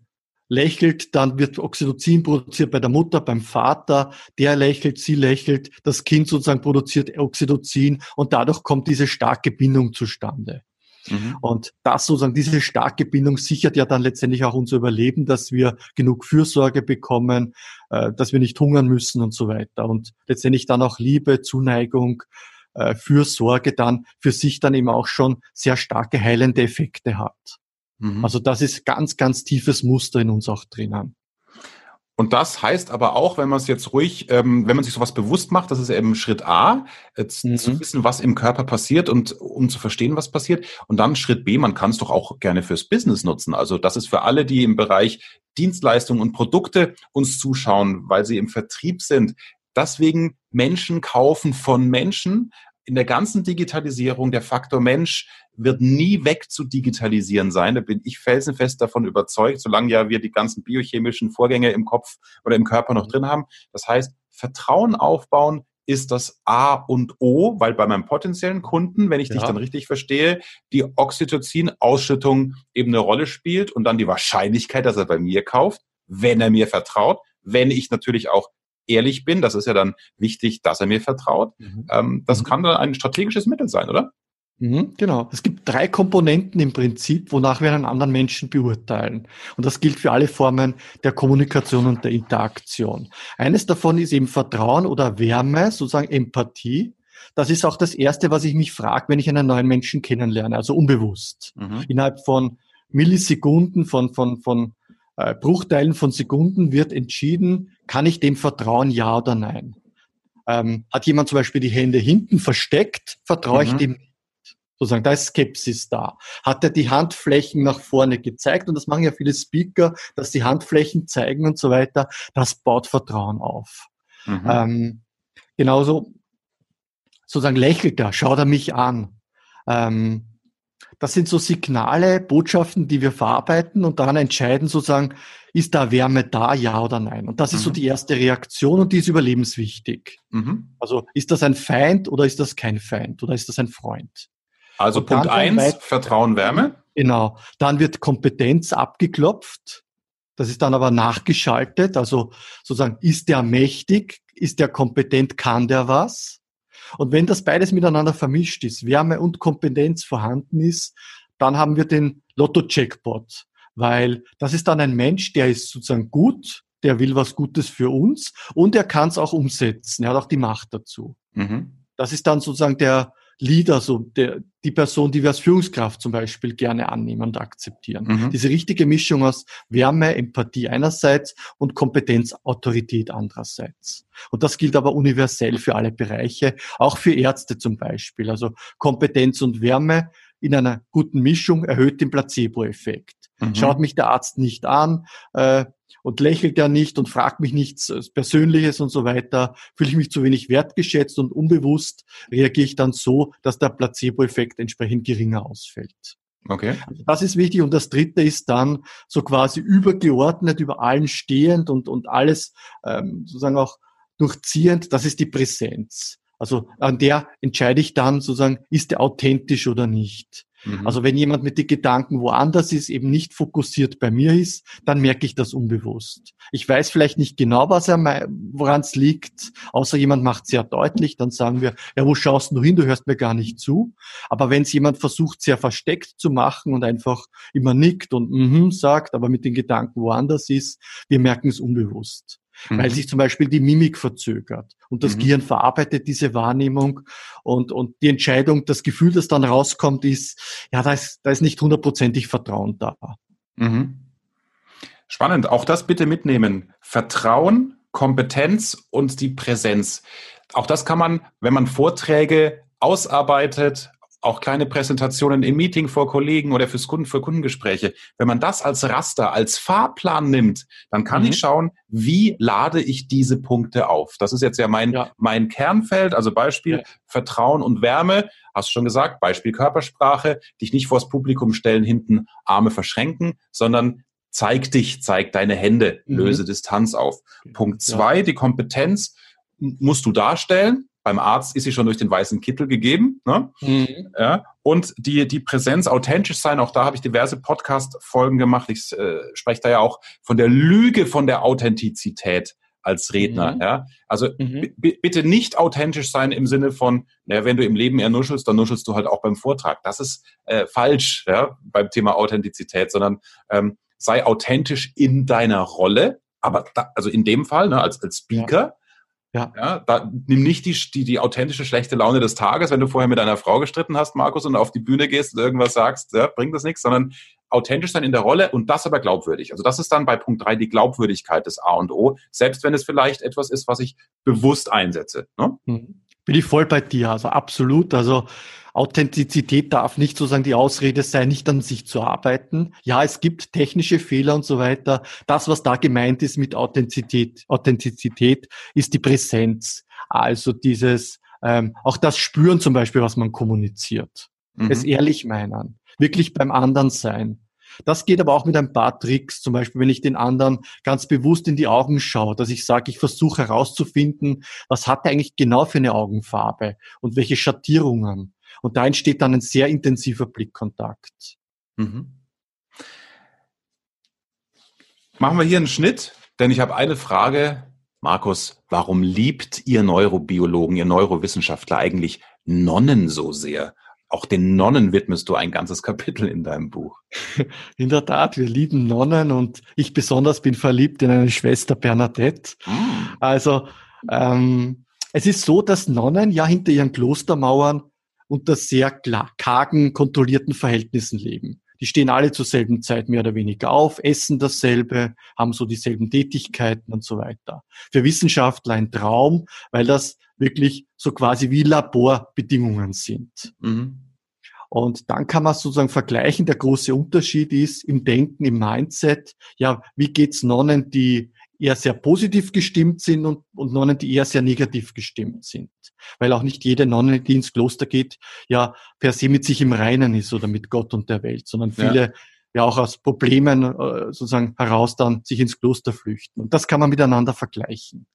S4: lächelt, dann wird Oxytocin produziert bei der Mutter, beim Vater, der lächelt, sie lächelt, das Kind sozusagen produziert Oxytocin und dadurch kommt diese starke Bindung zustande. Mhm. Und das sozusagen, diese starke Bindung sichert ja dann letztendlich auch unser Überleben, dass wir genug Fürsorge bekommen, äh, dass wir nicht hungern müssen und so weiter. Und letztendlich dann auch Liebe, Zuneigung, äh, Fürsorge dann für sich dann eben auch schon sehr starke heilende Effekte hat. Mhm. Also das ist ganz, ganz tiefes Muster in uns auch drinnen.
S1: Und das heißt aber auch, wenn man es jetzt ruhig, ähm, wenn man sich sowas bewusst macht, das ist eben Schritt A, äh, mhm. zu wissen, was im Körper passiert und um zu verstehen, was passiert. Und dann Schritt B, man kann es doch auch gerne fürs Business nutzen. Also das ist für alle, die im Bereich Dienstleistungen und Produkte uns zuschauen, weil sie im Vertrieb sind. Deswegen Menschen kaufen von Menschen, in der ganzen Digitalisierung, der Faktor Mensch wird nie weg zu digitalisieren sein. Da bin ich felsenfest davon überzeugt, solange ja wir die ganzen biochemischen Vorgänge im Kopf oder im Körper noch drin haben. Das heißt, Vertrauen aufbauen ist das A und O, weil bei meinem potenziellen Kunden, wenn ich ja. dich dann richtig verstehe, die Oxytocin-Ausschüttung eben eine Rolle spielt und dann die Wahrscheinlichkeit, dass er bei mir kauft, wenn er mir vertraut, wenn ich natürlich auch ehrlich bin, das ist ja dann wichtig, dass er mir vertraut. Mhm. Ähm, das mhm. kann dann ein strategisches Mittel sein, oder?
S4: Mhm, genau. Es gibt drei Komponenten im Prinzip, wonach wir einen anderen Menschen beurteilen. Und das gilt für alle Formen der Kommunikation und der Interaktion. Eines davon ist eben Vertrauen oder Wärme, sozusagen Empathie. Das ist auch das Erste, was ich mich frage, wenn ich einen neuen Menschen kennenlerne, also unbewusst. Mhm. Innerhalb von Millisekunden, von, von, von äh, Bruchteilen von Sekunden wird entschieden, kann ich dem vertrauen, ja oder nein. Ähm, hat jemand zum Beispiel die Hände hinten versteckt, vertraue mhm. ich dem nicht. Sozusagen, da ist Skepsis da. Hat er die Handflächen nach vorne gezeigt, und das machen ja viele Speaker, dass die Handflächen zeigen und so weiter, das baut Vertrauen auf. Mhm. Ähm, genauso, sozusagen lächelt er, schaut er mich an. Ähm, das sind so Signale, Botschaften, die wir verarbeiten und daran entscheiden sozusagen, ist da Wärme da, ja oder nein? Und das ist so mhm. die erste Reaktion und die ist überlebenswichtig. Mhm. Also ist das ein Feind oder ist das kein Feind oder ist das ein Freund?
S1: Also und Punkt eins, Vertrauen, Wärme.
S4: Genau. Dann wird Kompetenz abgeklopft. Das ist dann aber nachgeschaltet. Also sozusagen, ist der mächtig? Ist der kompetent? Kann der was? Und wenn das beides miteinander vermischt ist, Wärme und Kompetenz vorhanden ist, dann haben wir den Lotto-Checkpot, weil das ist dann ein Mensch, der ist sozusagen gut, der will was Gutes für uns und er kann es auch umsetzen, er hat auch die Macht dazu. Mhm. Das ist dann sozusagen der, Leader, so der, die Person, die wir als Führungskraft zum Beispiel gerne annehmen und akzeptieren. Mhm. Diese richtige Mischung aus Wärme, Empathie einerseits und Kompetenz, Autorität andererseits. Und das gilt aber universell für alle Bereiche, auch für Ärzte zum Beispiel. Also Kompetenz und Wärme in einer guten Mischung erhöht den Placebo-Effekt. Mhm. Schaut mich der Arzt nicht an, äh, und lächelt er nicht und fragt mich nichts äh, Persönliches und so weiter, fühle ich mich zu wenig wertgeschätzt und unbewusst reagiere ich dann so, dass der Placebo-Effekt entsprechend geringer ausfällt. Okay. Also das ist wichtig. Und das dritte ist dann so quasi übergeordnet, über allen stehend und, und alles ähm, sozusagen auch durchziehend. Das ist die Präsenz. Also an der entscheide ich dann sozusagen, ist der authentisch oder nicht. Mhm. Also wenn jemand mit den Gedanken woanders ist, eben nicht fokussiert bei mir ist, dann merke ich das unbewusst. Ich weiß vielleicht nicht genau, was er woran es liegt, außer jemand macht sehr deutlich, dann sagen wir, ja, wo schaust du hin, du hörst mir gar nicht zu. Aber wenn es jemand versucht, sehr versteckt zu machen und einfach immer nickt und mhm sagt, aber mit den Gedanken woanders ist, wir merken es unbewusst mhm. weil sich zum Beispiel die Mimik verzögert. Und das mhm. Gehirn verarbeitet diese Wahrnehmung und, und die Entscheidung, das Gefühl, das dann rauskommt, ist, ja, da ist, da ist nicht hundertprozentig Vertrauen da. Mhm.
S1: Spannend. Auch das bitte mitnehmen. Vertrauen, Kompetenz und die Präsenz. Auch das kann man, wenn man Vorträge ausarbeitet, auch kleine Präsentationen im Meeting vor Kollegen oder fürs Kunden, für Kundengespräche. Wenn man das als Raster, als Fahrplan nimmt, dann kann mhm. ich schauen, wie lade ich diese Punkte auf. Das ist jetzt ja mein, ja. mein Kernfeld, also Beispiel ja. Vertrauen und Wärme. Hast du schon gesagt, Beispiel Körpersprache, dich nicht vors Publikum stellen, hinten Arme verschränken, sondern zeig dich, zeig deine Hände, mhm. löse Distanz auf. Punkt zwei, ja. die Kompetenz musst du darstellen beim Arzt ist sie schon durch den weißen Kittel gegeben. Ne? Mhm. Ja, und die, die Präsenz, authentisch sein, auch da habe ich diverse Podcast-Folgen gemacht. Ich äh, spreche da ja auch von der Lüge von der Authentizität als Redner. Mhm. Ja? Also mhm. bitte nicht authentisch sein im Sinne von, naja, wenn du im Leben eher nuschelst, dann nuschelst du halt auch beim Vortrag. Das ist äh, falsch ja, beim Thema Authentizität, sondern ähm, sei authentisch in deiner Rolle, aber da, also in dem Fall ne, als, als Speaker. Ja. Ja. ja da, nimm nicht die, die, die authentische schlechte Laune des Tages, wenn du vorher mit deiner Frau gestritten hast, Markus, und auf die Bühne gehst und irgendwas sagst, ja, bringt das nichts, sondern authentisch sein in der Rolle und das aber glaubwürdig. Also das ist dann bei Punkt drei die Glaubwürdigkeit des A und O, selbst wenn es vielleicht etwas ist, was ich bewusst einsetze. Ne?
S4: Hm. Bin ich voll bei dir, also absolut. Also Authentizität darf nicht sozusagen die Ausrede sein, nicht an sich zu arbeiten. Ja, es gibt technische Fehler und so weiter. Das, was da gemeint ist mit Authentizität, Authentizität ist die Präsenz. Also dieses, ähm, auch das Spüren zum Beispiel, was man kommuniziert. Mhm. Es ehrlich meinen. Wirklich beim anderen sein. Das geht aber auch mit ein paar Tricks, zum Beispiel, wenn ich den anderen ganz bewusst in die Augen schaue, dass ich sage, ich versuche herauszufinden, was hat er eigentlich genau für eine Augenfarbe und welche Schattierungen. Und da entsteht dann ein sehr intensiver Blickkontakt. Mhm.
S1: Machen wir hier einen Schnitt, denn ich habe eine Frage. Markus, warum liebt ihr Neurobiologen, ihr Neurowissenschaftler eigentlich Nonnen so sehr? Auch den Nonnen widmest du ein ganzes Kapitel in deinem Buch.
S4: In der Tat, wir lieben Nonnen und ich besonders bin verliebt in eine Schwester Bernadette. Mm. Also ähm, es ist so, dass Nonnen ja hinter ihren Klostermauern unter sehr kargen, kontrollierten Verhältnissen leben. die stehen alle zur selben Zeit mehr oder weniger auf, essen dasselbe, haben so dieselben Tätigkeiten und so weiter. Für Wissenschaftler ein Traum, weil das wirklich so quasi wie Laborbedingungen sind. Mhm. Und dann kann man sozusagen vergleichen, der große Unterschied ist im Denken, im Mindset, ja, wie geht's Nonnen, die eher sehr positiv gestimmt sind und, und Nonnen, die eher sehr negativ gestimmt sind. Weil auch nicht jede Nonne, die ins Kloster geht, ja per se mit sich im Reinen ist oder mit Gott und der Welt, sondern viele ja, ja auch aus Problemen äh, sozusagen heraus dann sich ins Kloster flüchten. Und das kann man miteinander vergleichen.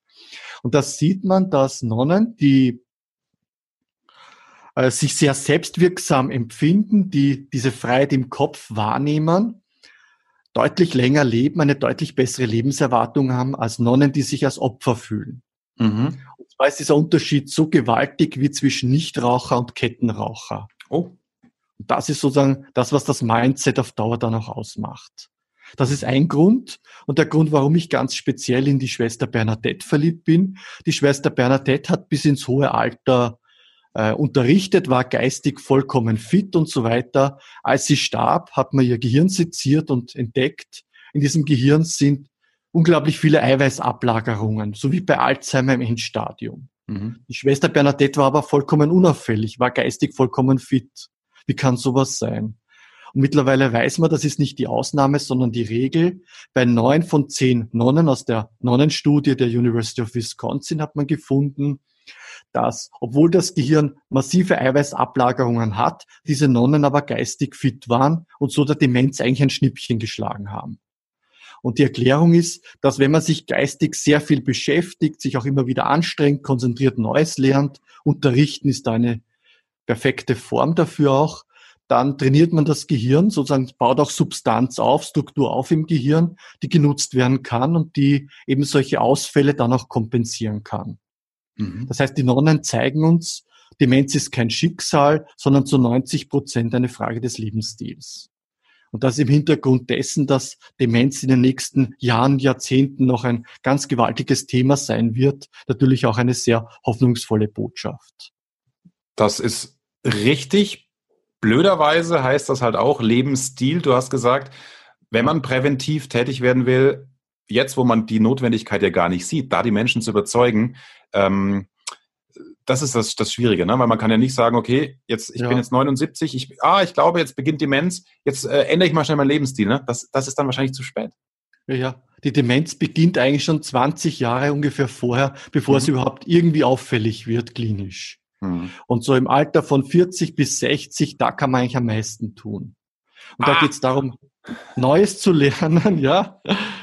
S4: Und das sieht man, dass Nonnen, die äh, sich sehr selbstwirksam empfinden, die diese Freiheit im Kopf wahrnehmen, deutlich länger leben, eine deutlich bessere Lebenserwartung haben als Nonnen, die sich als Opfer fühlen. Mhm. Und zwar ist dieser Unterschied so gewaltig wie zwischen Nichtraucher und Kettenraucher. Oh. Und das ist sozusagen das, was das Mindset auf Dauer dann auch ausmacht. Das ist ein Grund und der Grund, warum ich ganz speziell in die Schwester Bernadette verliebt bin. Die Schwester Bernadette hat bis ins hohe Alter äh, unterrichtet, war geistig vollkommen fit und so weiter. Als sie starb, hat man ihr Gehirn seziert und entdeckt, in diesem Gehirn sind unglaublich viele Eiweißablagerungen, so wie bei Alzheimer im Endstadium. Mhm. Die Schwester Bernadette war aber vollkommen unauffällig, war geistig vollkommen fit. Wie kann sowas sein? Und mittlerweile weiß man, das ist nicht die Ausnahme, sondern die Regel. Bei neun von zehn Nonnen aus der Nonnenstudie der University of Wisconsin hat man gefunden, dass, obwohl das Gehirn massive Eiweißablagerungen hat, diese Nonnen aber geistig fit waren und so der Demenz eigentlich ein Schnippchen geschlagen haben. Und die Erklärung ist, dass wenn man sich geistig sehr viel beschäftigt, sich auch immer wieder anstrengt, konzentriert Neues lernt, unterrichten ist eine perfekte Form dafür auch, dann trainiert man das Gehirn, sozusagen baut auch Substanz auf, Struktur auf im Gehirn, die genutzt werden kann und die eben solche Ausfälle dann auch kompensieren kann. Mhm. Das heißt, die Nonnen zeigen uns, Demenz ist kein Schicksal, sondern zu 90 Prozent eine Frage des Lebensstils. Und das im Hintergrund dessen, dass Demenz in den nächsten Jahren, Jahrzehnten noch ein ganz gewaltiges Thema sein wird, natürlich auch eine sehr hoffnungsvolle Botschaft.
S1: Das ist richtig. Blöderweise heißt das halt auch Lebensstil. Du hast gesagt, wenn man präventiv tätig werden will, jetzt, wo man die Notwendigkeit ja gar nicht sieht, da die Menschen zu überzeugen, ähm, das ist das, das Schwierige, ne? weil man kann ja nicht sagen, okay, jetzt ich ja. bin jetzt 79, ich, ah, ich glaube, jetzt beginnt Demenz, jetzt äh, ändere ich mal schnell meinen Lebensstil. Ne? Das, das ist dann wahrscheinlich zu spät.
S4: Ja, ja. Die Demenz beginnt eigentlich schon 20 Jahre ungefähr vorher, bevor mhm. es überhaupt irgendwie auffällig wird klinisch. Mhm. Und so im Alter von 40 bis 60, da kann man eigentlich am meisten tun. Und ah. da geht es darum, Neues zu lernen, ja.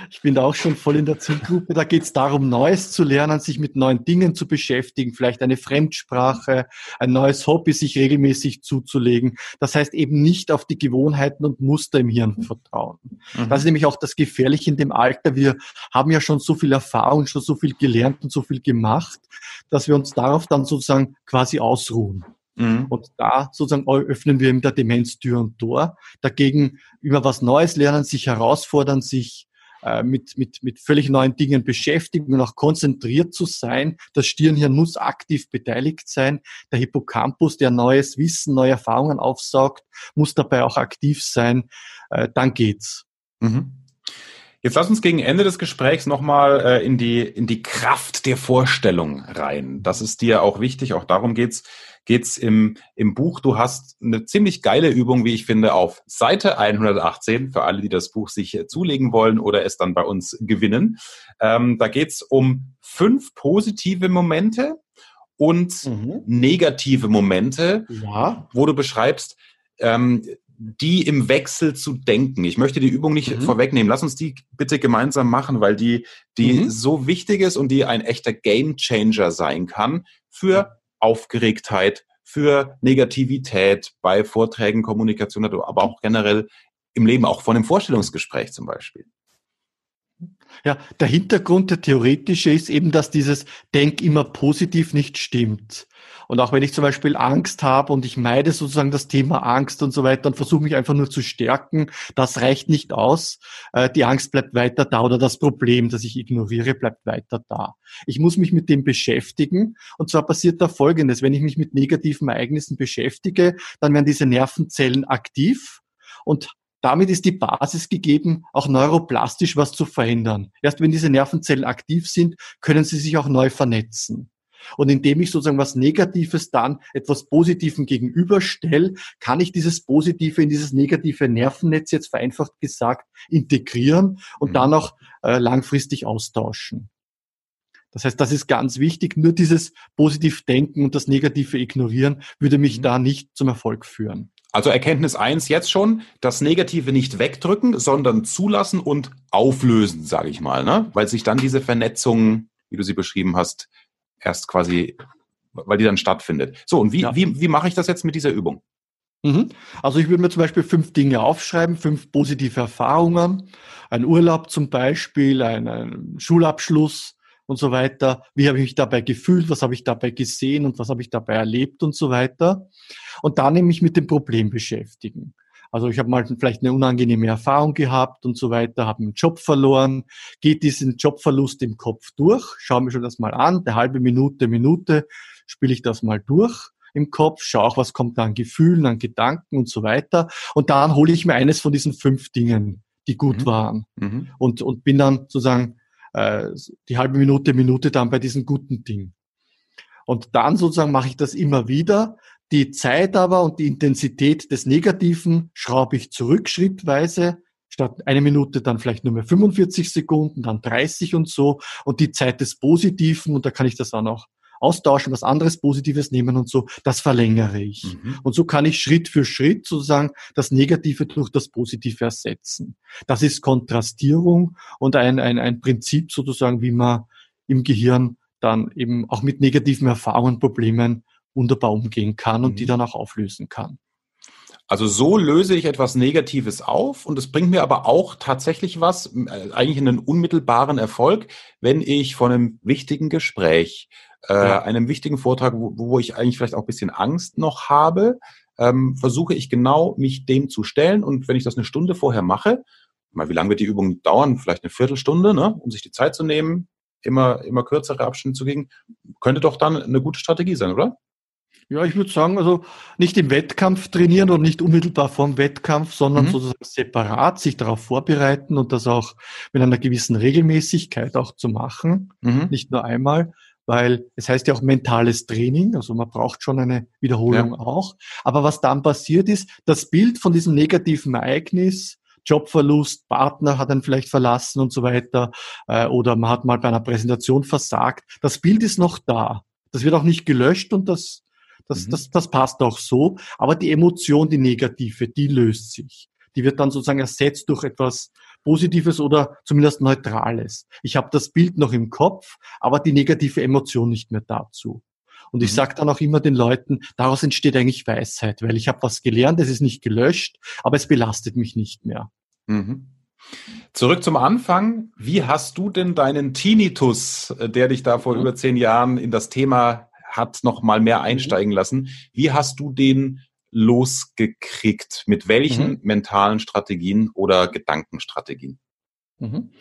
S4: Ich bin da auch schon voll in der Zielgruppe. Da geht es darum, Neues zu lernen, sich mit neuen Dingen zu beschäftigen, vielleicht eine Fremdsprache, ein neues Hobby sich regelmäßig zuzulegen. Das heißt eben nicht auf die Gewohnheiten und Muster im Hirn vertrauen. Mhm. Das ist nämlich auch das Gefährliche in dem Alter. Wir haben ja schon so viel Erfahrung, schon so viel gelernt und so viel gemacht, dass wir uns darauf dann sozusagen quasi ausruhen. Mhm. Und da sozusagen öffnen wir ihm der Demenz Tür und Tor. Dagegen über was Neues lernen, sich herausfordern, sich äh, mit, mit, mit völlig neuen Dingen beschäftigen und auch konzentriert zu sein. Das Stirnhirn muss aktiv beteiligt sein. Der Hippocampus, der neues Wissen, neue Erfahrungen aufsaugt, muss dabei auch aktiv sein. Äh, dann geht's. Mhm.
S1: Jetzt lass uns gegen Ende des Gesprächs nochmal äh, in, die, in die Kraft der Vorstellung rein. Das ist dir auch wichtig, auch darum geht's geht's im, im Buch. Du hast eine ziemlich geile Übung, wie ich finde, auf Seite 118 für alle, die das Buch sich zulegen wollen oder es dann bei uns gewinnen. Ähm, da geht's um fünf positive Momente und mhm. negative Momente, ja. wo du beschreibst, ähm, die im Wechsel zu denken. Ich möchte die Übung nicht mhm. vorwegnehmen. Lass uns die bitte gemeinsam machen, weil die, die mhm. so wichtig ist und die ein echter Game Changer sein kann für Aufgeregtheit, für Negativität bei Vorträgen, Kommunikation, aber auch generell im Leben, auch von einem Vorstellungsgespräch zum Beispiel.
S4: Ja, der Hintergrund, der theoretische ist eben, dass dieses Denk immer positiv nicht stimmt. Und auch wenn ich zum Beispiel Angst habe und ich meide sozusagen das Thema Angst und so weiter und versuche mich einfach nur zu stärken, das reicht nicht aus. Äh, die Angst bleibt weiter da oder das Problem, das ich ignoriere, bleibt weiter da. Ich muss mich mit dem beschäftigen. Und zwar passiert da Folgendes. Wenn ich mich mit negativen Ereignissen beschäftige, dann werden diese Nervenzellen aktiv und damit ist die Basis gegeben, auch neuroplastisch was zu verändern. Erst wenn diese Nervenzellen aktiv sind, können sie sich auch neu vernetzen. Und indem ich sozusagen was Negatives dann etwas Positivem gegenüberstelle, kann ich dieses Positive in dieses negative Nervennetz jetzt vereinfacht gesagt integrieren und mhm. dann auch äh, langfristig austauschen. Das heißt, das ist ganz wichtig. Nur dieses positiv Denken und das Negative ignorieren würde mich mhm. da nicht zum Erfolg führen.
S1: Also Erkenntnis eins jetzt schon, das Negative nicht wegdrücken, sondern zulassen und auflösen, sage ich mal, ne? weil sich dann diese Vernetzung, wie du sie beschrieben hast, erst quasi, weil die dann stattfindet. So, und wie, ja. wie, wie mache ich das jetzt mit dieser Übung?
S4: Mhm. Also ich würde mir zum Beispiel fünf Dinge aufschreiben, fünf positive Erfahrungen, ein Urlaub zum Beispiel, ein, ein Schulabschluss, und so weiter. Wie habe ich mich dabei gefühlt? Was habe ich dabei gesehen und was habe ich dabei erlebt und so weiter. Und dann nämlich mit dem Problem beschäftigen. Also ich habe mal vielleicht eine unangenehme Erfahrung gehabt und so weiter, habe einen Job verloren, geht diesen Jobverlust im Kopf durch, schaue mir schon das mal an, eine halbe Minute, Minute spiele ich das mal durch im Kopf, schaue auch, was kommt da an Gefühlen, an Gedanken und so weiter. Und dann hole ich mir eines von diesen fünf Dingen, die gut mhm. waren. Mhm. Und, und bin dann sozusagen äh, die halbe Minute, Minute dann bei diesem guten Ding. Und dann sozusagen mache ich das immer wieder. Die Zeit aber und die Intensität des Negativen schraube ich zurück schrittweise. Statt eine Minute dann vielleicht nur mehr 45 Sekunden, dann 30 und so. Und die Zeit des Positiven, und da kann ich das dann auch austauschen, was anderes Positives nehmen und so, das verlängere ich. Mhm. Und so kann ich Schritt für Schritt sozusagen das Negative durch das Positive ersetzen. Das ist Kontrastierung und ein, ein, ein Prinzip sozusagen, wie man im Gehirn dann eben auch mit negativen Erfahrungen, Problemen wunderbar umgehen kann und mhm. die dann auch auflösen kann.
S1: Also so löse ich etwas Negatives auf und es bringt mir aber auch tatsächlich was, äh, eigentlich einen unmittelbaren Erfolg, wenn ich von einem wichtigen Gespräch äh, ja. einem wichtigen Vortrag, wo, wo ich eigentlich vielleicht auch ein bisschen Angst noch habe, ähm, versuche ich genau mich dem zu stellen. Und wenn ich das eine Stunde vorher mache, mal wie lange wird die Übung dauern? Vielleicht eine Viertelstunde, ne? um sich die Zeit zu nehmen, immer, immer kürzere Abstände zu gehen, könnte doch dann eine gute Strategie sein, oder?
S4: Ja, ich würde sagen, also nicht im Wettkampf trainieren und nicht unmittelbar vorm Wettkampf, sondern mhm. sozusagen separat sich darauf vorbereiten und das auch mit einer gewissen Regelmäßigkeit auch zu machen, mhm. nicht nur einmal weil es heißt ja auch mentales Training, also man braucht schon eine Wiederholung ja. auch. Aber was dann passiert ist, das Bild von diesem negativen Ereignis, Jobverlust, Partner hat einen vielleicht verlassen und so weiter, äh, oder man hat mal bei einer Präsentation versagt, das Bild ist noch da. Das wird auch nicht gelöscht und das, das, mhm. das, das passt auch so. Aber die Emotion, die negative, die löst sich. Die wird dann sozusagen ersetzt durch etwas Positives oder zumindest Neutrales. Ich habe das Bild noch im Kopf, aber die negative Emotion nicht mehr dazu. Und ich mhm. sage dann auch immer den Leuten, daraus entsteht eigentlich Weisheit, weil ich habe was gelernt, es ist nicht gelöscht, aber es belastet mich nicht mehr.
S1: Mhm. Zurück zum Anfang. Wie hast du denn deinen Tinnitus, äh, der dich da vor mhm. über zehn Jahren in das Thema hat, noch mal mehr mhm. einsteigen lassen? Wie hast du den losgekriegt? Mit welchen mhm. mentalen Strategien oder Gedankenstrategien?
S4: Mhm.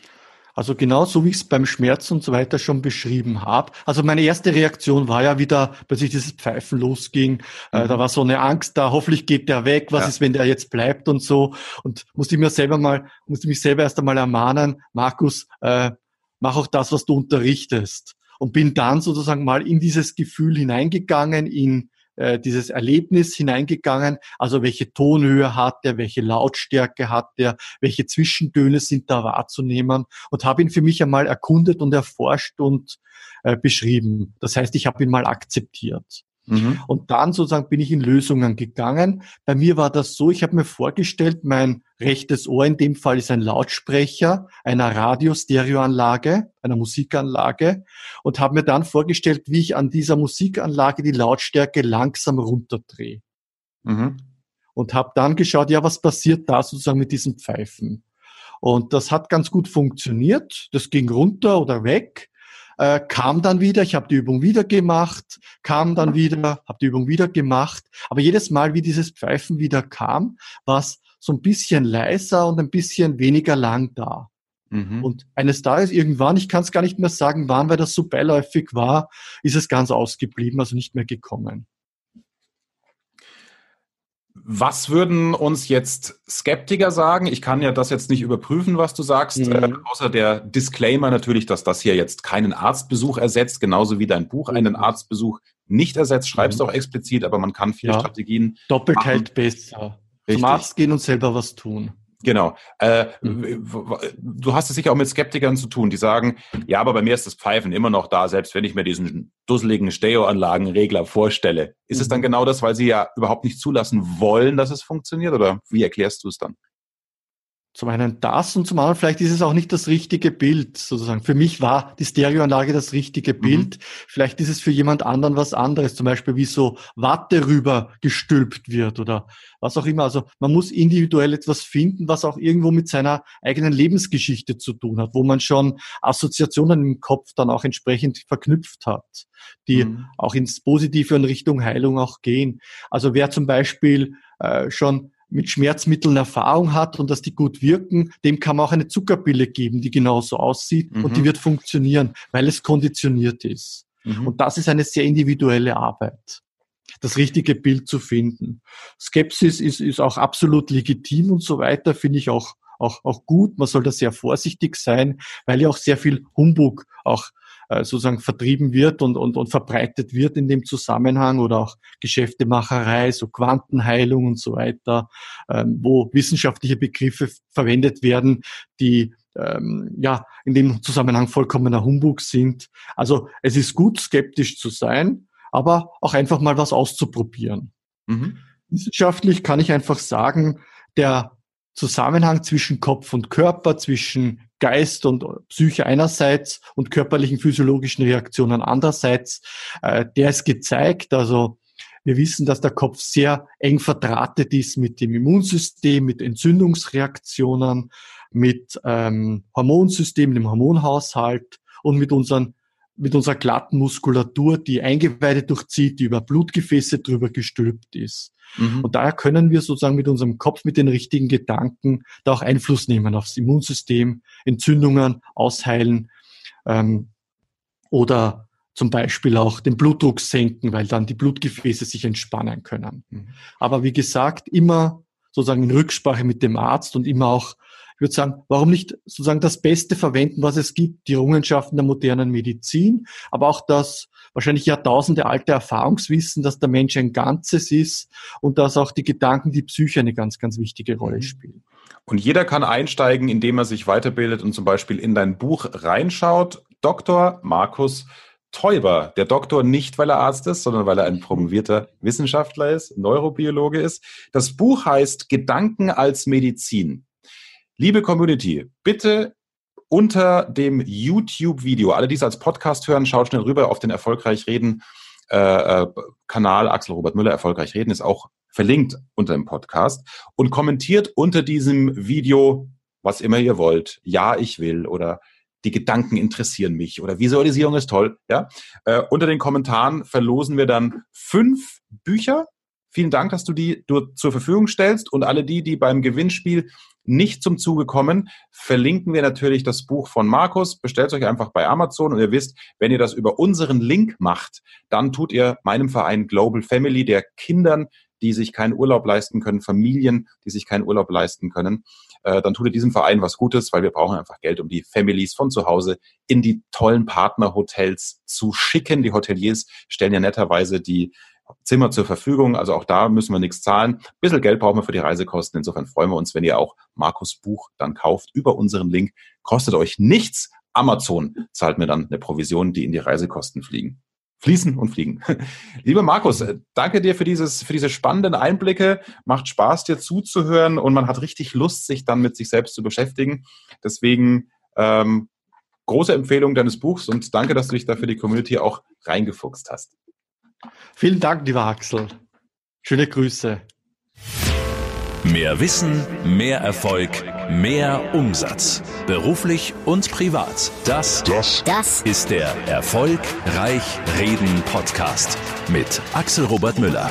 S4: Also genau so, wie ich es beim Schmerz und so weiter schon beschrieben habe. Also meine erste Reaktion war ja wieder, bis ich dieses Pfeifen losging. Mhm. Äh, da war so eine Angst da, hoffentlich geht der weg, was ja. ist, wenn der jetzt bleibt und so. Und musste ich mir selber mal, musste mich selber erst einmal ermahnen, Markus, äh, mach auch das, was du unterrichtest. Und bin dann sozusagen mal in dieses Gefühl hineingegangen, in äh, dieses Erlebnis hineingegangen. Also welche Tonhöhe hat er, welche Lautstärke hat er, welche Zwischentöne sind da wahrzunehmen und habe ihn für mich einmal erkundet und erforscht und äh, beschrieben. Das heißt, ich habe ihn mal akzeptiert. Mhm. Und dann sozusagen bin ich in Lösungen gegangen. Bei mir war das so, ich habe mir vorgestellt, mein rechtes Ohr in dem Fall ist ein Lautsprecher einer Radiostereoanlage, einer Musikanlage und habe mir dann vorgestellt, wie ich an dieser Musikanlage die Lautstärke langsam runterdrehe. Mhm. Und habe dann geschaut, ja, was passiert da sozusagen mit diesen Pfeifen? Und das hat ganz gut funktioniert. Das ging runter oder weg äh, kam dann wieder, ich habe die Übung wieder gemacht, kam dann wieder, habe die Übung wieder gemacht. Aber jedes Mal, wie dieses Pfeifen wieder kam, war es so ein bisschen leiser und ein bisschen weniger lang da. Mhm. Und eines Tages irgendwann, ich kann es gar nicht mehr sagen, wann, weil das so beiläufig war, ist es ganz ausgeblieben, also nicht mehr gekommen.
S1: Was würden uns jetzt Skeptiker sagen? Ich kann ja das jetzt nicht überprüfen, was du sagst, mhm. äh, außer der Disclaimer natürlich, dass das hier jetzt keinen Arztbesuch ersetzt, genauso wie dein Buch einen Arztbesuch nicht ersetzt. Schreibst mhm. auch explizit, aber man kann viele ja. Strategien.
S4: Doppelt machen. hält besser. Richtig. Zum Arzt gehen und selber was tun.
S1: Genau. Äh, mhm. Du hast es sicher auch mit Skeptikern zu tun, die sagen, ja, aber bei mir ist das Pfeifen immer noch da, selbst wenn ich mir diesen dusseligen Stereoanlagenregler vorstelle. Ist mhm. es dann mhm. genau das, weil sie ja überhaupt nicht zulassen wollen, dass es funktioniert? Oder wie erklärst du es dann?
S4: Zum einen das und zum anderen vielleicht ist es auch nicht das richtige Bild sozusagen. Für mich war die Stereoanlage das richtige mhm. Bild. Mhm. Vielleicht ist es für jemand anderen was anderes, zum Beispiel wie so Watte rüber gestülpt wird oder was auch immer. Also man muss individuell etwas finden, was auch irgendwo mit seiner eigenen Lebensgeschichte zu tun hat, wo man schon Assoziationen im Kopf dann auch entsprechend verknüpft hat, die mhm. auch ins Positive und Richtung Heilung auch gehen. Also wer zum Beispiel äh, schon mit Schmerzmitteln Erfahrung hat und dass die gut wirken, dem kann man auch eine Zuckerpille geben, die genauso aussieht mhm. und die wird funktionieren, weil es konditioniert ist. Mhm. Und das ist eine sehr individuelle Arbeit, das richtige Bild zu finden. Skepsis ist, ist auch absolut legitim und so weiter, finde ich auch, auch, auch gut. Man soll da sehr vorsichtig sein, weil ja auch sehr viel Humbug auch äh, sozusagen vertrieben wird und, und, und verbreitet wird in dem Zusammenhang oder auch Geschäftemacherei, so Quantenheilung und so weiter, ähm, wo wissenschaftliche Begriffe verwendet werden, die ähm, ja in dem Zusammenhang vollkommener Humbug sind. Also es ist gut, skeptisch zu sein, aber auch einfach mal was auszuprobieren. Mhm. Wissenschaftlich kann ich einfach sagen, der Zusammenhang zwischen Kopf und Körper, zwischen Geist und Psyche einerseits und körperlichen physiologischen Reaktionen andererseits, äh, der ist gezeigt. Also wir wissen, dass der Kopf sehr eng verdrahtet ist mit dem Immunsystem, mit Entzündungsreaktionen, mit ähm, Hormonsystem, dem Hormonhaushalt und mit unseren mit unserer glatten Muskulatur, die Eingeweide durchzieht, die über Blutgefäße drüber gestülpt ist. Mhm. Und daher können wir sozusagen mit unserem Kopf, mit den richtigen Gedanken da auch Einfluss nehmen aufs Immunsystem, Entzündungen ausheilen ähm, oder zum Beispiel auch den Blutdruck senken, weil dann die Blutgefäße sich entspannen können. Mhm. Aber wie gesagt, immer sozusagen in Rücksprache mit dem Arzt und immer auch ich würde sagen, warum nicht sozusagen das Beste verwenden, was es gibt, die Errungenschaften der modernen Medizin, aber auch das wahrscheinlich Jahrtausende alte Erfahrungswissen, dass der Mensch ein Ganzes ist und dass auch die Gedanken, die Psyche eine ganz, ganz wichtige Rolle mhm. spielen.
S1: Und jeder kann einsteigen, indem er sich weiterbildet und zum Beispiel in dein Buch reinschaut. Dr. Markus Teuber, der Doktor nicht, weil er Arzt ist, sondern weil er ein promovierter Wissenschaftler ist, Neurobiologe ist. Das Buch heißt Gedanken als Medizin. Liebe Community, bitte unter dem YouTube-Video, alle, die es als Podcast hören, schaut schnell rüber auf den Erfolgreich Reden äh, äh, Kanal. Axel Robert Müller, Erfolgreich Reden, ist auch verlinkt unter dem Podcast und kommentiert unter diesem Video, was immer ihr wollt. Ja, ich will oder die Gedanken interessieren mich oder Visualisierung ist toll. Ja, äh, unter den Kommentaren verlosen wir dann fünf Bücher. Vielen Dank, dass du die du zur Verfügung stellst und alle die, die beim Gewinnspiel nicht zum Zuge kommen, verlinken wir natürlich das Buch von Markus. Bestellt euch einfach bei Amazon und ihr wisst, wenn ihr das über unseren Link macht, dann tut ihr meinem Verein Global Family, der Kindern, die sich keinen Urlaub leisten können, Familien, die sich keinen Urlaub leisten können, äh, dann tut ihr diesem Verein was Gutes, weil wir brauchen einfach Geld, um die Families von zu Hause in die tollen Partnerhotels zu schicken. Die Hoteliers stellen ja netterweise die Zimmer zur Verfügung. Also auch da müssen wir nichts zahlen. Ein bisschen Geld brauchen wir für die Reisekosten. Insofern freuen wir uns, wenn ihr auch Markus Buch dann kauft über unseren Link. Kostet euch nichts. Amazon zahlt mir dann eine Provision, die in die Reisekosten fliegen. Fließen und fliegen. Lieber Markus, äh, danke dir für dieses, für diese spannenden Einblicke. Macht Spaß, dir zuzuhören und man hat richtig Lust, sich dann mit sich selbst zu beschäftigen. Deswegen ähm, große Empfehlung deines Buchs und danke, dass du dich da für die Community auch reingefuchst hast.
S4: Vielen Dank, lieber Axel. Schöne Grüße.
S3: Mehr Wissen, mehr Erfolg, mehr Umsatz. Beruflich und privat. Das, das, das ist der Erfolgreich Reden Podcast mit Axel Robert Müller.